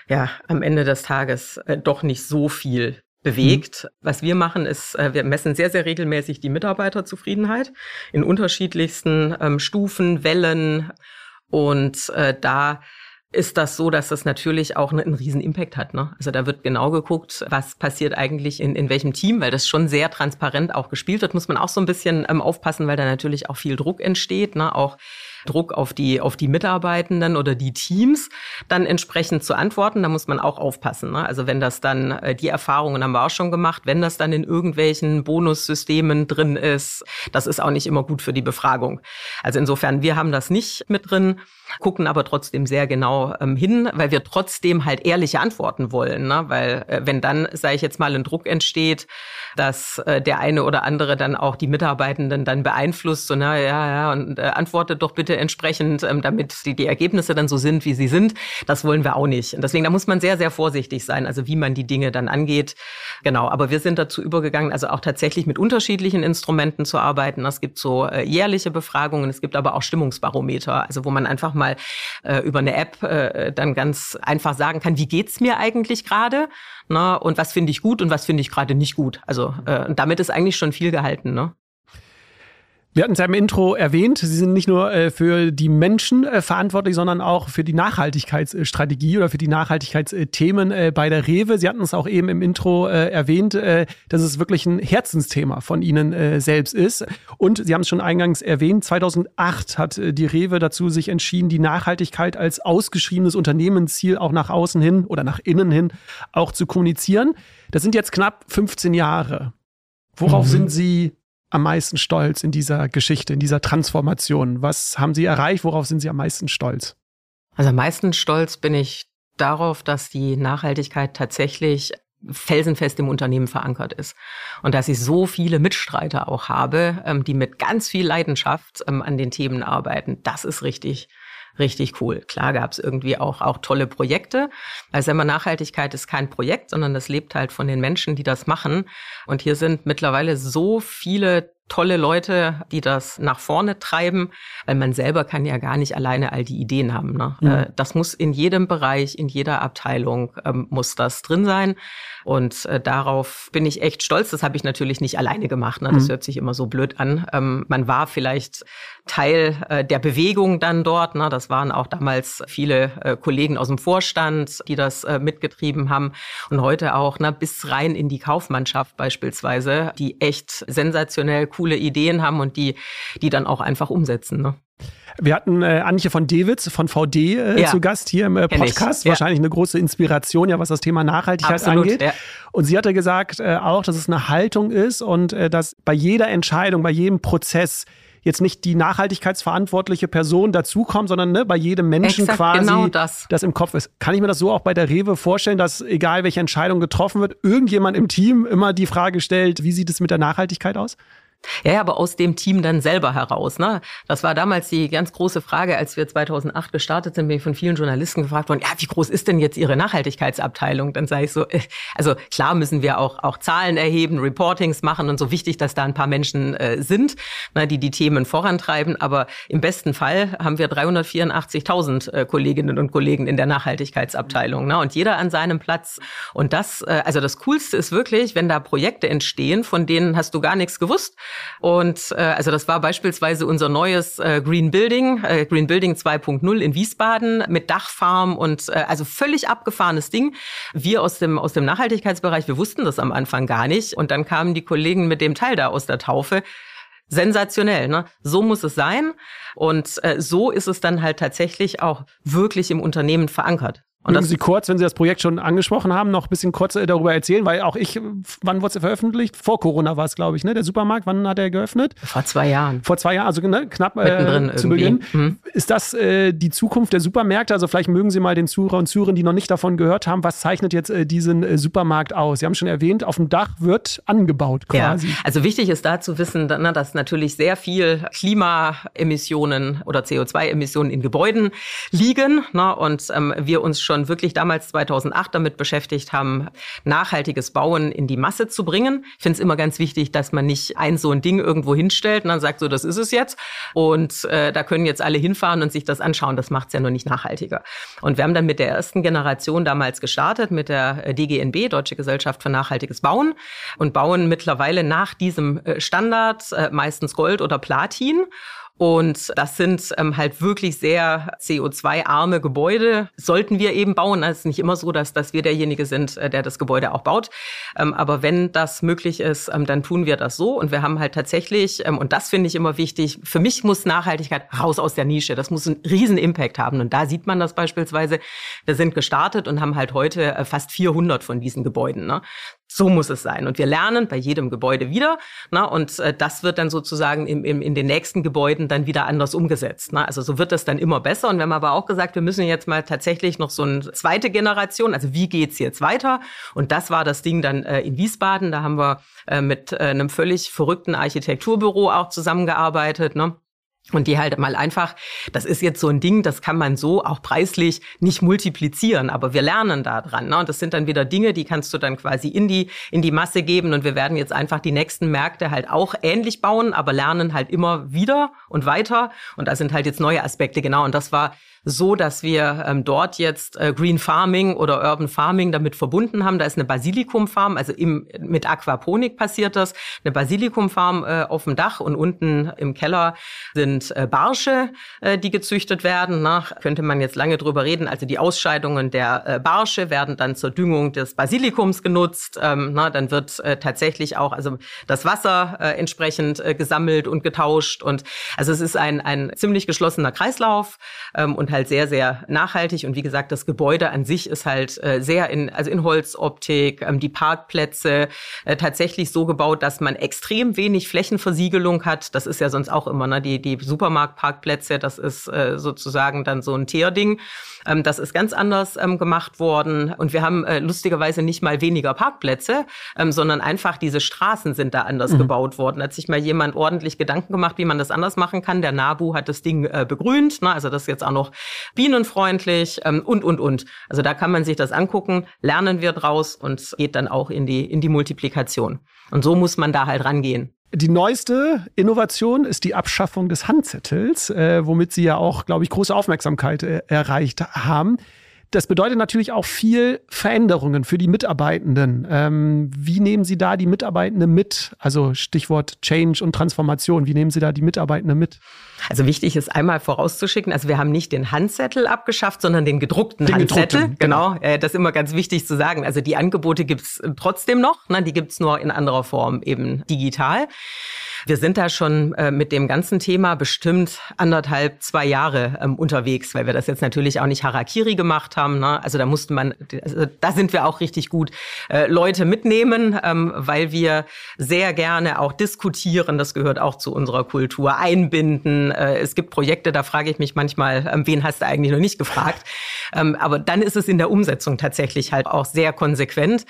ja am Ende des Tages äh, doch nicht so viel bewegt. Mhm. Was wir machen, ist, äh, wir messen sehr, sehr regelmäßig die Mitarbeiterzufriedenheit in unterschiedlichsten ähm, Stufen, Wellen. Und äh, da ist das so, dass das natürlich auch einen riesen Impact hat. Ne? Also da wird genau geguckt, was passiert eigentlich in, in welchem Team, weil das schon sehr transparent auch gespielt wird, muss man auch so ein bisschen ähm, aufpassen, weil da natürlich auch viel Druck entsteht, ne? auch Druck auf die, auf die Mitarbeitenden oder die Teams, dann entsprechend zu antworten. Da muss man auch aufpassen. Ne? Also wenn das dann, äh, die Erfahrungen haben wir auch schon gemacht, wenn das dann in irgendwelchen Bonussystemen drin ist, das ist auch nicht immer gut für die Befragung. Also insofern, wir haben das nicht mit drin gucken aber trotzdem sehr genau ähm, hin, weil wir trotzdem halt ehrliche Antworten wollen. Ne? Weil äh, wenn dann, sage ich jetzt mal, ein Druck entsteht, dass äh, der eine oder andere dann auch die Mitarbeitenden dann beeinflusst, so na ja, ja, und äh, antwortet doch bitte entsprechend, ähm, damit die, die Ergebnisse dann so sind, wie sie sind. Das wollen wir auch nicht. Und deswegen, da muss man sehr, sehr vorsichtig sein, also wie man die Dinge dann angeht. Genau, aber wir sind dazu übergegangen, also auch tatsächlich mit unterschiedlichen Instrumenten zu arbeiten. Es gibt so äh, jährliche Befragungen, es gibt aber auch Stimmungsbarometer, also wo man einfach mal äh, über eine App äh, dann ganz einfach sagen kann, wie geht's mir eigentlich gerade? Ne? Und was finde ich gut und was finde ich gerade nicht gut. Also äh, damit ist eigentlich schon viel gehalten. Ne? Wir hatten es ja im Intro erwähnt, Sie sind nicht nur äh, für die Menschen äh, verantwortlich, sondern auch für die Nachhaltigkeitsstrategie oder für die Nachhaltigkeitsthemen äh, bei der Rewe. Sie hatten es auch eben im Intro äh, erwähnt, äh, dass es wirklich ein Herzensthema von Ihnen äh, selbst ist. Und Sie haben es schon eingangs erwähnt, 2008 hat die Rewe dazu sich entschieden, die Nachhaltigkeit als ausgeschriebenes Unternehmensziel auch nach außen hin oder nach innen hin auch zu kommunizieren. Das sind jetzt knapp 15 Jahre. Worauf mhm. sind Sie am meisten stolz in dieser Geschichte, in dieser Transformation? Was haben Sie erreicht? Worauf sind Sie am meisten stolz? Also am meisten stolz bin ich darauf, dass die Nachhaltigkeit tatsächlich felsenfest im Unternehmen verankert ist. Und dass ich so viele Mitstreiter auch habe, ähm, die mit ganz viel Leidenschaft ähm, an den Themen arbeiten. Das ist richtig richtig cool. Klar gab es irgendwie auch, auch tolle Projekte. Also immer Nachhaltigkeit ist kein Projekt, sondern das lebt halt von den Menschen, die das machen. Und hier sind mittlerweile so viele tolle Leute, die das nach vorne treiben, weil man selber kann ja gar nicht alleine all die Ideen haben. Ne? Mhm. Das muss in jedem Bereich, in jeder Abteilung ähm, muss das drin sein. Und äh, darauf bin ich echt stolz. Das habe ich natürlich nicht alleine gemacht. Ne? Das mhm. hört sich immer so blöd an. Ähm, man war vielleicht Teil äh, der Bewegung dann dort. Ne? Das waren auch damals viele äh, Kollegen aus dem Vorstand, die das äh, mitgetrieben haben. Und heute auch ne, bis rein in die Kaufmannschaft beispielsweise, die echt sensationell coole Ideen haben und die, die dann auch einfach umsetzen. Ne? Wir hatten äh, Antje von Dewitz von VD äh, ja. zu Gast hier im äh, Podcast. Ja. Wahrscheinlich eine große Inspiration, ja, was das Thema Nachhaltigkeit Absolut, angeht. Ja. Und sie hatte gesagt äh, auch, dass es eine Haltung ist und äh, dass bei jeder Entscheidung, bei jedem Prozess jetzt nicht die nachhaltigkeitsverantwortliche Person dazukommt, sondern ne, bei jedem Menschen Exakt, quasi genau das. das im Kopf ist. Kann ich mir das so auch bei der Rewe vorstellen, dass egal welche Entscheidung getroffen wird, irgendjemand im Team immer die Frage stellt, wie sieht es mit der Nachhaltigkeit aus? Ja, aber aus dem Team dann selber heraus. Ne? Das war damals die ganz große Frage, als wir 2008 gestartet sind, bin ich von vielen Journalisten gefragt worden, ja, wie groß ist denn jetzt Ihre Nachhaltigkeitsabteilung? Dann sage ich so, äh, also klar müssen wir auch, auch Zahlen erheben, Reportings machen und so wichtig, dass da ein paar Menschen äh, sind, ne, die die Themen vorantreiben. Aber im besten Fall haben wir 384.000 äh, Kolleginnen und Kollegen in der Nachhaltigkeitsabteilung ne? und jeder an seinem Platz. Und das, äh, also das Coolste ist wirklich, wenn da Projekte entstehen, von denen hast du gar nichts gewusst und äh, also das war beispielsweise unser neues äh, Green Building, äh, Green Building 2.0 in Wiesbaden mit Dachfarm und äh, also völlig abgefahrenes Ding. Wir aus dem aus dem Nachhaltigkeitsbereich, wir wussten das am Anfang gar nicht und dann kamen die Kollegen mit dem Teil da aus der Taufe. Sensationell, ne? So muss es sein und äh, so ist es dann halt tatsächlich auch wirklich im Unternehmen verankert. Und Mögen Sie kurz, wenn Sie das Projekt schon angesprochen haben, noch ein bisschen kurz äh, darüber erzählen, weil auch ich, wann wurde es veröffentlicht? Vor Corona war es, glaube ich, ne? Der Supermarkt, wann hat er geöffnet? Vor zwei Jahren. Vor zwei Jahren, also ne, knapp äh, zu Beginn. Mhm. Ist das äh, die Zukunft der Supermärkte? Also vielleicht mögen Sie mal den Zuhörer und Zuhörern, die noch nicht davon gehört haben, was zeichnet jetzt äh, diesen äh, Supermarkt aus? Sie haben schon erwähnt, auf dem Dach wird angebaut quasi. Ja, also wichtig ist da zu wissen, ne, dass natürlich sehr viel Klimaemissionen oder CO2-Emissionen in Gebäuden liegen ne, und ähm, wir uns schon wirklich damals 2008 damit beschäftigt haben, nachhaltiges Bauen in die Masse zu bringen. Ich finde es immer ganz wichtig, dass man nicht ein so ein Ding irgendwo hinstellt und dann sagt so, das ist es jetzt. Und äh, da können jetzt alle hinfahren und sich das anschauen. Das macht es ja nur nicht nachhaltiger. Und wir haben dann mit der ersten Generation damals gestartet, mit der äh, DGNB, Deutsche Gesellschaft für nachhaltiges Bauen, und bauen mittlerweile nach diesem äh, Standard äh, meistens Gold oder Platin. Und das sind ähm, halt wirklich sehr CO2-arme Gebäude. Sollten wir eben bauen. Es ist nicht immer so, dass, dass wir derjenige sind, äh, der das Gebäude auch baut. Ähm, aber wenn das möglich ist, ähm, dann tun wir das so. Und wir haben halt tatsächlich, ähm, und das finde ich immer wichtig, für mich muss Nachhaltigkeit raus aus der Nische. Das muss einen riesen Impact haben. Und da sieht man das beispielsweise. Wir sind gestartet und haben halt heute äh, fast 400 von diesen Gebäuden. Ne? So muss es sein. Und wir lernen bei jedem Gebäude wieder. Na, und äh, das wird dann sozusagen im, im, in den nächsten Gebäuden dann wieder anders umgesetzt. Na, also so wird es dann immer besser. Und wir haben aber auch gesagt, wir müssen jetzt mal tatsächlich noch so eine zweite Generation, also wie geht's jetzt weiter? Und das war das Ding dann äh, in Wiesbaden. Da haben wir äh, mit äh, einem völlig verrückten Architekturbüro auch zusammengearbeitet. Ne? Und die halt mal einfach, das ist jetzt so ein Ding, das kann man so auch preislich nicht multiplizieren, aber wir lernen da dran. Ne? Und das sind dann wieder Dinge, die kannst du dann quasi in die, in die Masse geben. Und wir werden jetzt einfach die nächsten Märkte halt auch ähnlich bauen, aber lernen halt immer wieder und weiter. Und da sind halt jetzt neue Aspekte, genau. Und das war so, dass wir ähm, dort jetzt äh, Green Farming oder Urban Farming damit verbunden haben. Da ist eine Basilikumfarm, also im, mit Aquaponik passiert das, eine Basilikumfarm äh, auf dem Dach und unten im Keller sind äh, Barsche, äh, die gezüchtet werden. Na, könnte man jetzt lange drüber reden. Also die Ausscheidungen der äh, Barsche werden dann zur Düngung des Basilikums genutzt. Ähm, na, dann wird tatsächlich auch also das Wasser entsprechend gesammelt und getauscht. Und also es ist ein, ein ziemlich geschlossener Kreislauf ähm, und halt sehr, sehr nachhaltig. Und wie gesagt, das Gebäude an sich ist halt sehr in, also in Holzoptik, ähm, die Parkplätze tatsächlich so gebaut, dass man extrem wenig Flächenversiegelung hat. Das ist ja sonst auch immer, ne, die, die Supermarktparkplätze, das ist äh, sozusagen dann so ein Teerding. Ähm, das ist ganz anders ähm, gemacht worden. Und wir haben äh, lustigerweise nicht mal weniger Parkplätze, ähm, sondern einfach diese Straßen sind da anders mhm. gebaut worden. Da hat sich mal jemand ordentlich Gedanken gemacht, wie man das anders machen kann. Der NABU hat das Ding äh, begrünt. Ne? Also das ist jetzt auch noch bienenfreundlich ähm, und, und, und. Also da kann man sich das angucken, lernen wir draus und geht dann auch in die, in die Multiplikation. Und so muss man da halt rangehen. Die neueste Innovation ist die Abschaffung des Handzettels, äh, womit Sie ja auch, glaube ich, große Aufmerksamkeit äh, erreicht haben. Das bedeutet natürlich auch viel Veränderungen für die Mitarbeitenden. Ähm, wie nehmen Sie da die Mitarbeitenden mit? Also Stichwort Change und Transformation. Wie nehmen Sie da die Mitarbeitenden mit? Also wichtig ist einmal vorauszuschicken, also wir haben nicht den Handzettel abgeschafft, sondern den gedruckten den Handzettel. Gedruckten, genau, genau. Äh, das ist immer ganz wichtig zu sagen. Also die Angebote gibt's trotzdem noch, ne? die gibt's nur in anderer Form eben digital. Wir sind da schon äh, mit dem ganzen Thema bestimmt anderthalb, zwei Jahre ähm, unterwegs, weil wir das jetzt natürlich auch nicht Harakiri gemacht haben. Ne? Also da musste man, also da sind wir auch richtig gut, äh, Leute mitnehmen, ähm, weil wir sehr gerne auch diskutieren. Das gehört auch zu unserer Kultur. Einbinden. Äh, es gibt Projekte, da frage ich mich manchmal, ähm, wen hast du eigentlich noch nicht gefragt? Ähm, aber dann ist es in der Umsetzung tatsächlich halt auch sehr konsequent.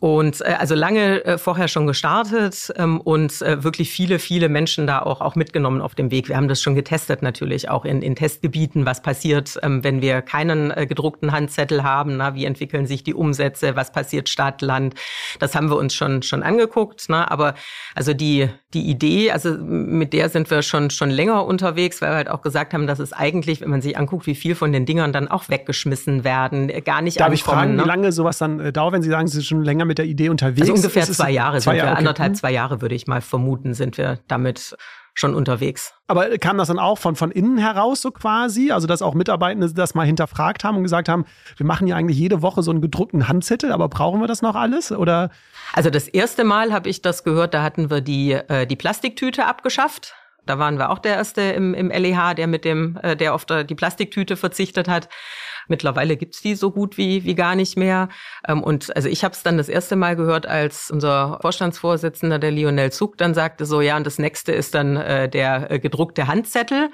Und äh, also lange äh, vorher schon gestartet ähm, und äh, wirklich viele, viele Menschen da auch, auch mitgenommen auf dem Weg. Wir haben das schon getestet natürlich auch in, in Testgebieten, was passiert, ähm, wenn wir keinen äh, gedruckten Handzettel haben, na, wie entwickeln sich die Umsätze, was passiert Stadt, Land. Das haben wir uns schon, schon angeguckt. Na, aber also die, die Idee, also mit der sind wir schon, schon länger unterwegs, weil wir halt auch gesagt haben, dass es eigentlich, wenn man sich anguckt, wie viel von den Dingern dann auch weggeschmissen werden, gar nicht Darf ankommen, ich fragen, ne? wie lange sowas dann äh, dauert, wenn Sie sagen, Sie sind schon länger mit der Idee unterwegs? Also ungefähr zwei Jahre zwei sind Jahre, wir, okay. anderthalb, mhm. zwei Jahre würde ich mal vermuten, sind wir damit schon unterwegs. Aber kam das dann auch von, von innen heraus so quasi? Also, dass auch Mitarbeitende das mal hinterfragt haben und gesagt haben, wir machen ja eigentlich jede Woche so einen gedruckten Handzettel, aber brauchen wir das noch alles? Oder? Also, das erste Mal habe ich das gehört, da hatten wir die, äh, die Plastiktüte abgeschafft. Da waren wir auch der Erste im, im LEH, der mit dem, äh, der auf die Plastiktüte verzichtet hat. Mittlerweile gibt's die so gut wie, wie gar nicht mehr. Ähm, und also ich habe es dann das erste Mal gehört, als unser Vorstandsvorsitzender, der Lionel Zug, dann sagte so, ja, und das nächste ist dann äh, der äh, gedruckte Handzettel.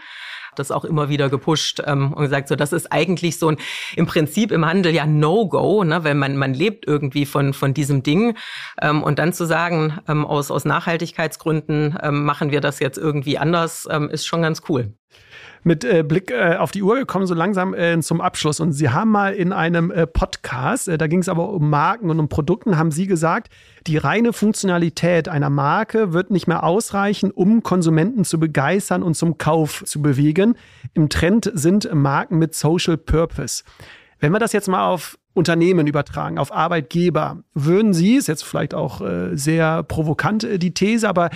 Das auch immer wieder gepusht ähm, und gesagt, so das ist eigentlich so ein im Prinzip im Handel ja No-Go, ne, weil man man lebt irgendwie von von diesem Ding. Ähm, und dann zu sagen ähm, aus aus Nachhaltigkeitsgründen ähm, machen wir das jetzt irgendwie anders, ähm, ist schon ganz cool mit äh, Blick äh, auf die Uhr gekommen, so langsam äh, zum Abschluss. Und Sie haben mal in einem äh, Podcast, äh, da ging es aber um Marken und um Produkten, haben Sie gesagt, die reine Funktionalität einer Marke wird nicht mehr ausreichen, um Konsumenten zu begeistern und zum Kauf zu bewegen. Im Trend sind Marken mit Social Purpose. Wenn wir das jetzt mal auf Unternehmen übertragen, auf Arbeitgeber, würden Sie, ist jetzt vielleicht auch äh, sehr provokant die These, aber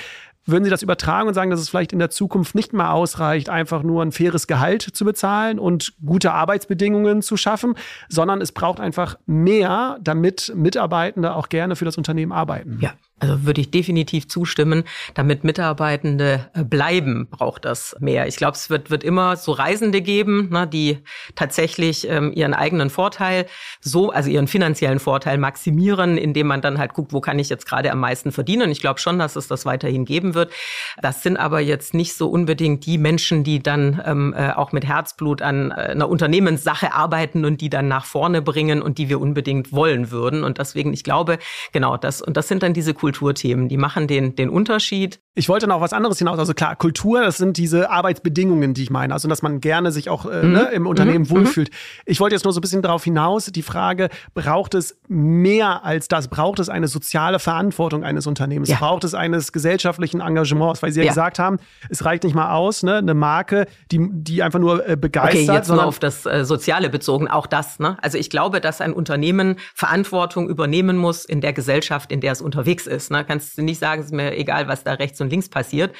würden Sie das übertragen und sagen, dass es vielleicht in der Zukunft nicht mehr ausreicht, einfach nur ein faires Gehalt zu bezahlen und gute Arbeitsbedingungen zu schaffen, sondern es braucht einfach mehr, damit Mitarbeitende auch gerne für das Unternehmen arbeiten? Ja, also würde ich definitiv zustimmen, damit Mitarbeitende äh, bleiben, braucht das mehr. Ich glaube, es wird, wird immer so Reisende geben, ne, die tatsächlich ähm, ihren eigenen Vorteil so, also ihren finanziellen Vorteil maximieren, indem man dann halt guckt, wo kann ich jetzt gerade am meisten verdienen. Ich glaube schon, dass es das weiterhin geben wird. Das sind aber jetzt nicht so unbedingt die Menschen, die dann ähm, äh, auch mit Herzblut an äh, einer Unternehmenssache arbeiten und die dann nach vorne bringen und die wir unbedingt wollen würden. Und deswegen, ich glaube, genau das, und das sind dann diese Kulturthemen. Die machen den, den Unterschied. Ich wollte noch was anderes hinaus. Also klar, Kultur, das sind diese Arbeitsbedingungen, die ich meine. Also, dass man gerne sich auch äh, mhm. ne, im Unternehmen mhm. wohlfühlt. Ich wollte jetzt nur so ein bisschen darauf hinaus, die Frage, braucht es mehr als das? Braucht es eine soziale Verantwortung eines Unternehmens? Ja. Braucht es eines gesellschaftlichen Engagements? Weil Sie ja, ja, gesagt haben, es reicht nicht mal aus, ne, eine Marke, die, die einfach nur äh, begeistert. Okay, jetzt nur auf das äh, Soziale bezogen, auch das. Ne? Also ich glaube, dass ein Unternehmen Verantwortung übernehmen muss in der Gesellschaft, in der es unterwegs ist ist. Ne? Kannst du nicht sagen, es ist mir egal, was da rechts und links passiert.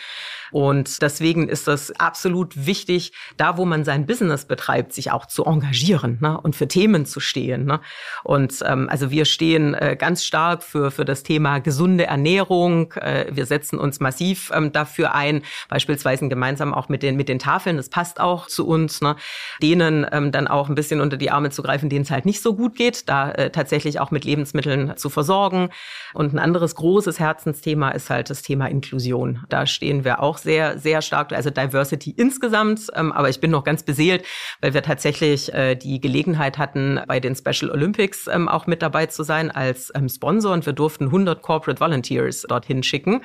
Und deswegen ist das absolut wichtig, da wo man sein Business betreibt, sich auch zu engagieren ne? und für Themen zu stehen. Ne? Und ähm, also wir stehen äh, ganz stark für, für das Thema gesunde Ernährung. Äh, wir setzen uns massiv ähm, dafür ein, beispielsweise gemeinsam auch mit den, mit den Tafeln. Das passt auch zu uns, ne? denen ähm, dann auch ein bisschen unter die Arme zu greifen, denen es halt nicht so gut geht, da äh, tatsächlich auch mit Lebensmitteln zu versorgen. Und ein anderes großes Herzensthema ist halt das Thema Inklusion. Da stehen wir auch sehr, sehr stark, also Diversity insgesamt. Ähm, aber ich bin noch ganz beseelt, weil wir tatsächlich äh, die Gelegenheit hatten, bei den Special Olympics ähm, auch mit dabei zu sein als ähm, Sponsor und wir durften 100 Corporate Volunteers dorthin schicken.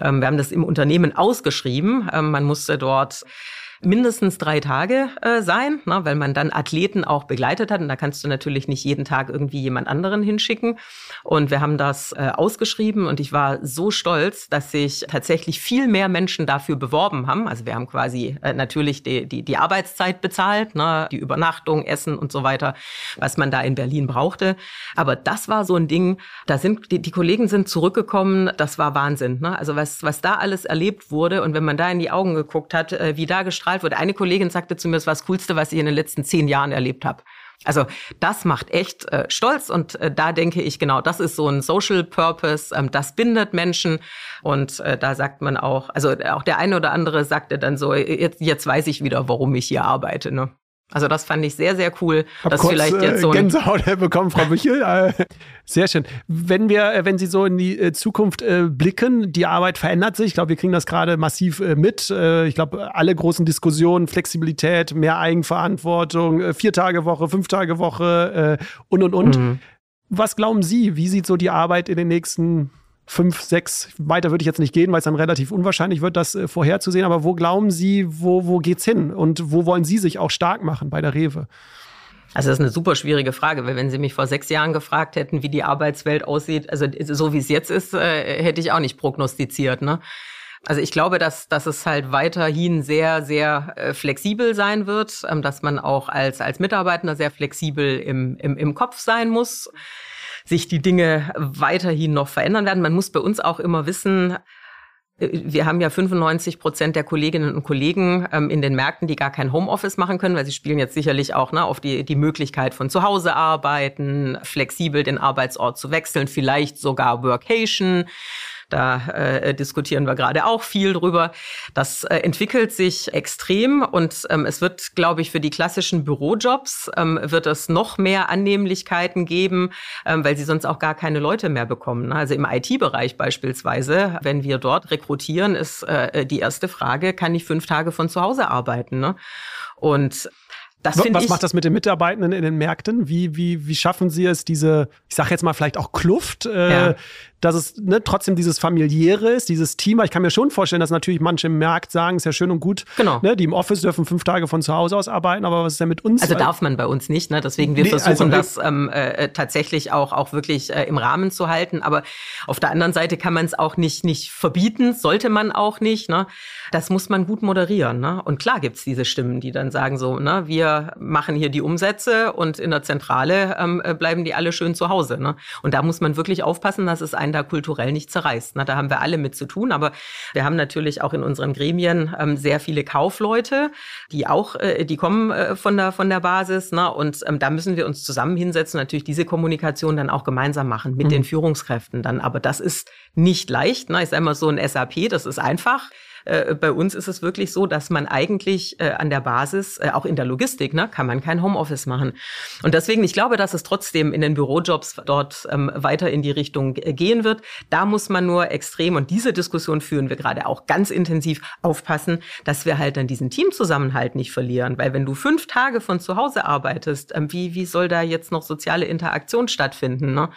Ähm, wir haben das im Unternehmen ausgeschrieben. Ähm, man musste dort mindestens drei Tage äh, sein, ne, weil man dann Athleten auch begleitet hat. Und da kannst du natürlich nicht jeden Tag irgendwie jemand anderen hinschicken. Und wir haben das äh, ausgeschrieben und ich war so stolz, dass sich tatsächlich viel mehr Menschen dafür beworben haben. Also wir haben quasi äh, natürlich die, die, die Arbeitszeit bezahlt, ne, die Übernachtung, Essen und so weiter, was man da in Berlin brauchte. Aber das war so ein Ding, da sind die, die Kollegen sind zurückgekommen, das war Wahnsinn. Ne? Also was, was da alles erlebt wurde und wenn man da in die Augen geguckt hat, äh, wie da gestrahlt gestrahlt wurde. Eine Kollegin sagte zu mir, es war das Coolste, was ich in den letzten zehn Jahren erlebt habe. Also das macht echt äh, stolz und äh, da denke ich genau, das ist so ein Social Purpose, ähm, das bindet Menschen und äh, da sagt man auch, also auch der eine oder andere sagte dann so, jetzt, jetzt weiß ich wieder, warum ich hier arbeite. Ne? Also das fand ich sehr, sehr cool. Hab dass kurz, vielleicht jetzt so Gänsehaut bekommen, Frau Büchel. Äh, sehr schön. Wenn wir, äh, wenn Sie so in die äh, Zukunft blicken, die Arbeit verändert sich. Ich glaube, wir kriegen das gerade massiv mit. Ich glaube, alle großen Diskussionen, Flexibilität, mehr Eigenverantwortung, vier Tage Woche, fünf Tage Woche und und und. Mhm. Was glauben Sie? Wie sieht so die Arbeit in den nächsten fünf, sechs, weiter würde ich jetzt nicht gehen, weil es dann relativ unwahrscheinlich wird, das äh, vorherzusehen. Aber wo glauben Sie, wo, wo geht's hin? Und wo wollen Sie sich auch stark machen bei der Rewe? Also das ist eine super schwierige Frage, weil wenn Sie mich vor sechs Jahren gefragt hätten, wie die Arbeitswelt aussieht, also so wie es jetzt ist, äh, hätte ich auch nicht prognostiziert. Ne? Also ich glaube, dass, dass es halt weiterhin sehr, sehr äh, flexibel sein wird, ähm, dass man auch als, als Mitarbeiter sehr flexibel im, im, im Kopf sein muss sich die Dinge weiterhin noch verändern werden. Man muss bei uns auch immer wissen, äh, wir haben ja 95 Prozent der Kolleginnen und Kollegen ähm, in den Märkten, die gar kein Homeoffice machen können, weil sie spielen jetzt sicherlich auch ne, auf die, die Möglichkeit von zu Hause arbeiten, flexibel den Arbeitsort zu wechseln, vielleicht sogar Workation. Da äh, diskutieren wir gerade auch viel drüber. Das äh, entwickelt sich extrem und ähm, es wird, glaube ich, für die klassischen Bürojobs ähm, wird es noch mehr Annehmlichkeiten geben, ähm, weil sie sonst auch gar keine Leute mehr bekommen. Also im IT-Bereich beispielsweise, wenn wir dort rekrutieren, ist äh, die erste Frage, kann ich fünf Tage von zu Hause arbeiten? Ne? Und das Was ich, macht das mit den Mitarbeitenden in den Märkten? Wie, wie, wie schaffen Sie es, diese, ich sage jetzt mal vielleicht auch Kluft, äh, ja dass es ne, trotzdem dieses familiäre ist, dieses Team. Ich kann mir schon vorstellen, dass natürlich manche im Markt sagen, ist ja schön und gut, genau. ne, die im Office dürfen fünf Tage von zu Hause aus arbeiten, aber was ist denn mit uns? Also darf man bei uns nicht, ne? deswegen wir nee, versuchen also, das ähm, äh, tatsächlich auch, auch wirklich äh, im Rahmen zu halten, aber auf der anderen Seite kann man es auch nicht, nicht verbieten, sollte man auch nicht. Ne? Das muss man gut moderieren. Ne? Und klar gibt's diese Stimmen, die dann sagen so, ne, wir machen hier die Umsätze und in der Zentrale ähm, äh, bleiben die alle schön zu Hause. Ne? Und da muss man wirklich aufpassen, dass es ein einen da kulturell nicht zerreißt. Na, da haben wir alle mit zu tun, aber wir haben natürlich auch in unseren Gremien ähm, sehr viele Kaufleute, die auch, äh, die kommen äh, von der von der Basis, na, und ähm, da müssen wir uns zusammen hinsetzen, natürlich diese Kommunikation dann auch gemeinsam machen mit mhm. den Führungskräften dann. Aber das ist nicht leicht. Na, ich sage mal so ein SAP, das ist einfach. Äh, bei uns ist es wirklich so, dass man eigentlich äh, an der Basis, äh, auch in der Logistik, ne, kann man kein Homeoffice machen. Und deswegen, ich glaube, dass es trotzdem in den Bürojobs dort ähm, weiter in die Richtung äh, gehen wird. Da muss man nur extrem, und diese Diskussion führen wir gerade auch ganz intensiv, aufpassen, dass wir halt dann diesen Teamzusammenhalt nicht verlieren. Weil wenn du fünf Tage von zu Hause arbeitest, ähm, wie, wie soll da jetzt noch soziale Interaktion stattfinden? Ne?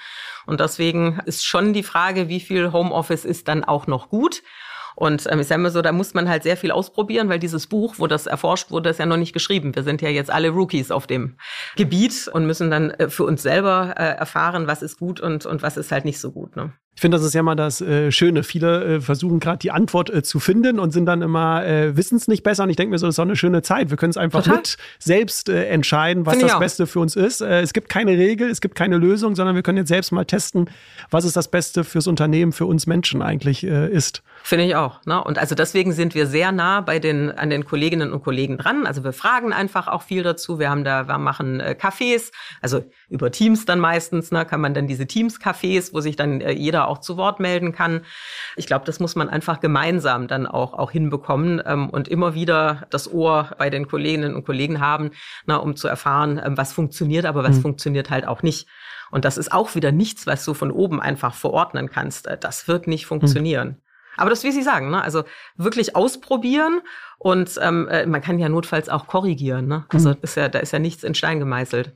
Und deswegen ist schon die Frage, wie viel Homeoffice ist dann auch noch gut? Und ähm, ich sage mal so, da muss man halt sehr viel ausprobieren, weil dieses Buch, wo das erforscht wurde, ist ja noch nicht geschrieben. Wir sind ja jetzt alle Rookies auf dem Gebiet und müssen dann äh, für uns selber äh, erfahren, was ist gut und, und was ist halt nicht so gut. Ne? Ich finde, das ist ja mal das äh, Schöne. Viele äh, versuchen gerade die Antwort äh, zu finden und sind dann immer, äh, wissen es nicht besser. Und ich denke mir so, das ist auch eine schöne Zeit. Wir können es einfach Total. mit selbst äh, entscheiden, was das Beste für uns ist. Äh, es gibt keine Regel, es gibt keine Lösung, sondern wir können jetzt selbst mal testen, was ist das Beste fürs Unternehmen, für uns Menschen eigentlich äh, ist. Finde ich auch. Ne? Und also deswegen sind wir sehr nah bei den, an den Kolleginnen und Kollegen dran. Also wir fragen einfach auch viel dazu. Wir haben da, wir machen äh, Cafés, also über Teams dann meistens, ne, kann man dann diese Teams-Cafés, wo sich dann äh, jeder auch zu Wort melden kann. Ich glaube, das muss man einfach gemeinsam dann auch, auch hinbekommen ähm, und immer wieder das Ohr bei den Kolleginnen und Kollegen haben, na, um zu erfahren, ähm, was funktioniert, aber was mhm. funktioniert halt auch nicht. Und das ist auch wieder nichts, was du von oben einfach verordnen kannst. Äh, das wird nicht funktionieren. Aber das will Sie sagen, ne? Also wirklich ausprobieren und ähm, äh, man kann ja notfalls auch korrigieren. Ne? Also mhm. ist ja, da ist ja nichts in Stein gemeißelt.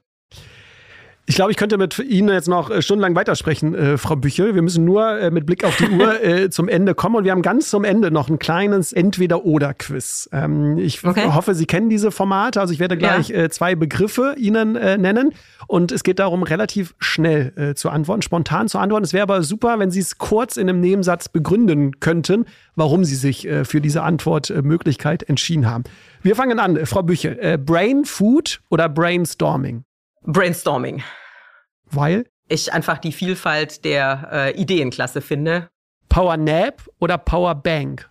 Ich glaube, ich könnte mit Ihnen jetzt noch äh, stundenlang weitersprechen, äh, Frau Büchel. Wir müssen nur äh, mit Blick auf die Uhr äh, zum Ende kommen. Und wir haben ganz zum Ende noch ein kleines Entweder-Oder-Quiz. Ähm, ich okay. hoffe, Sie kennen diese Formate. Also ich werde gleich ja. äh, zwei Begriffe Ihnen äh, nennen. Und es geht darum, relativ schnell zu antworten, spontan zu antworten. Es wäre aber super, wenn Sie es kurz in einem Nebensatz begründen könnten, warum Sie sich für diese Antwortmöglichkeit entschieden haben. Wir fangen an, Frau Büchel. Brain Food oder Brainstorming? Brainstorming. Weil? Ich einfach die Vielfalt der äh, Ideenklasse finde. Power Nap oder Power Bank?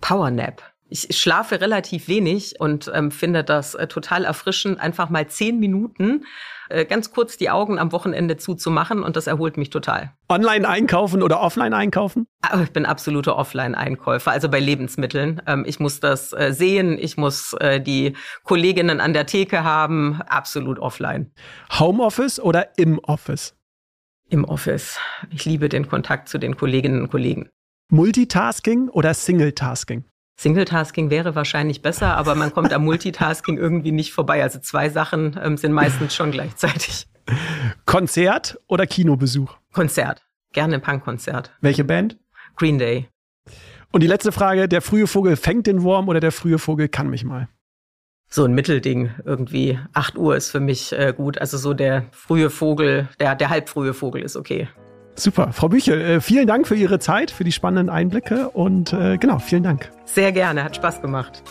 Power Nap. Ich schlafe relativ wenig und ähm, finde das äh, total erfrischend, einfach mal zehn Minuten äh, ganz kurz die Augen am Wochenende zuzumachen und das erholt mich total. Online einkaufen oder offline einkaufen? Ah, ich bin absoluter Offline-Einkäufer, also bei Lebensmitteln. Ähm, ich muss das äh, sehen, ich muss äh, die Kolleginnen an der Theke haben, absolut offline. Homeoffice oder im Office? Im Office. Ich liebe den Kontakt zu den Kolleginnen und Kollegen. Multitasking oder Singletasking? Singletasking wäre wahrscheinlich besser, aber man kommt am Multitasking irgendwie nicht vorbei. Also zwei Sachen ähm, sind meistens schon gleichzeitig. Konzert oder Kinobesuch? Konzert. Gerne ein Punkkonzert. Welche Band? Green Day. Und die letzte Frage: Der frühe Vogel fängt den Wurm oder der frühe Vogel kann mich mal? So ein Mittelding irgendwie. 8 Uhr ist für mich äh, gut. Also so der frühe Vogel, der, der halbfrühe Vogel ist okay. Super. Frau Büchel, äh, vielen Dank für Ihre Zeit, für die spannenden Einblicke und äh, genau, vielen Dank. Sehr gerne, hat Spaß gemacht.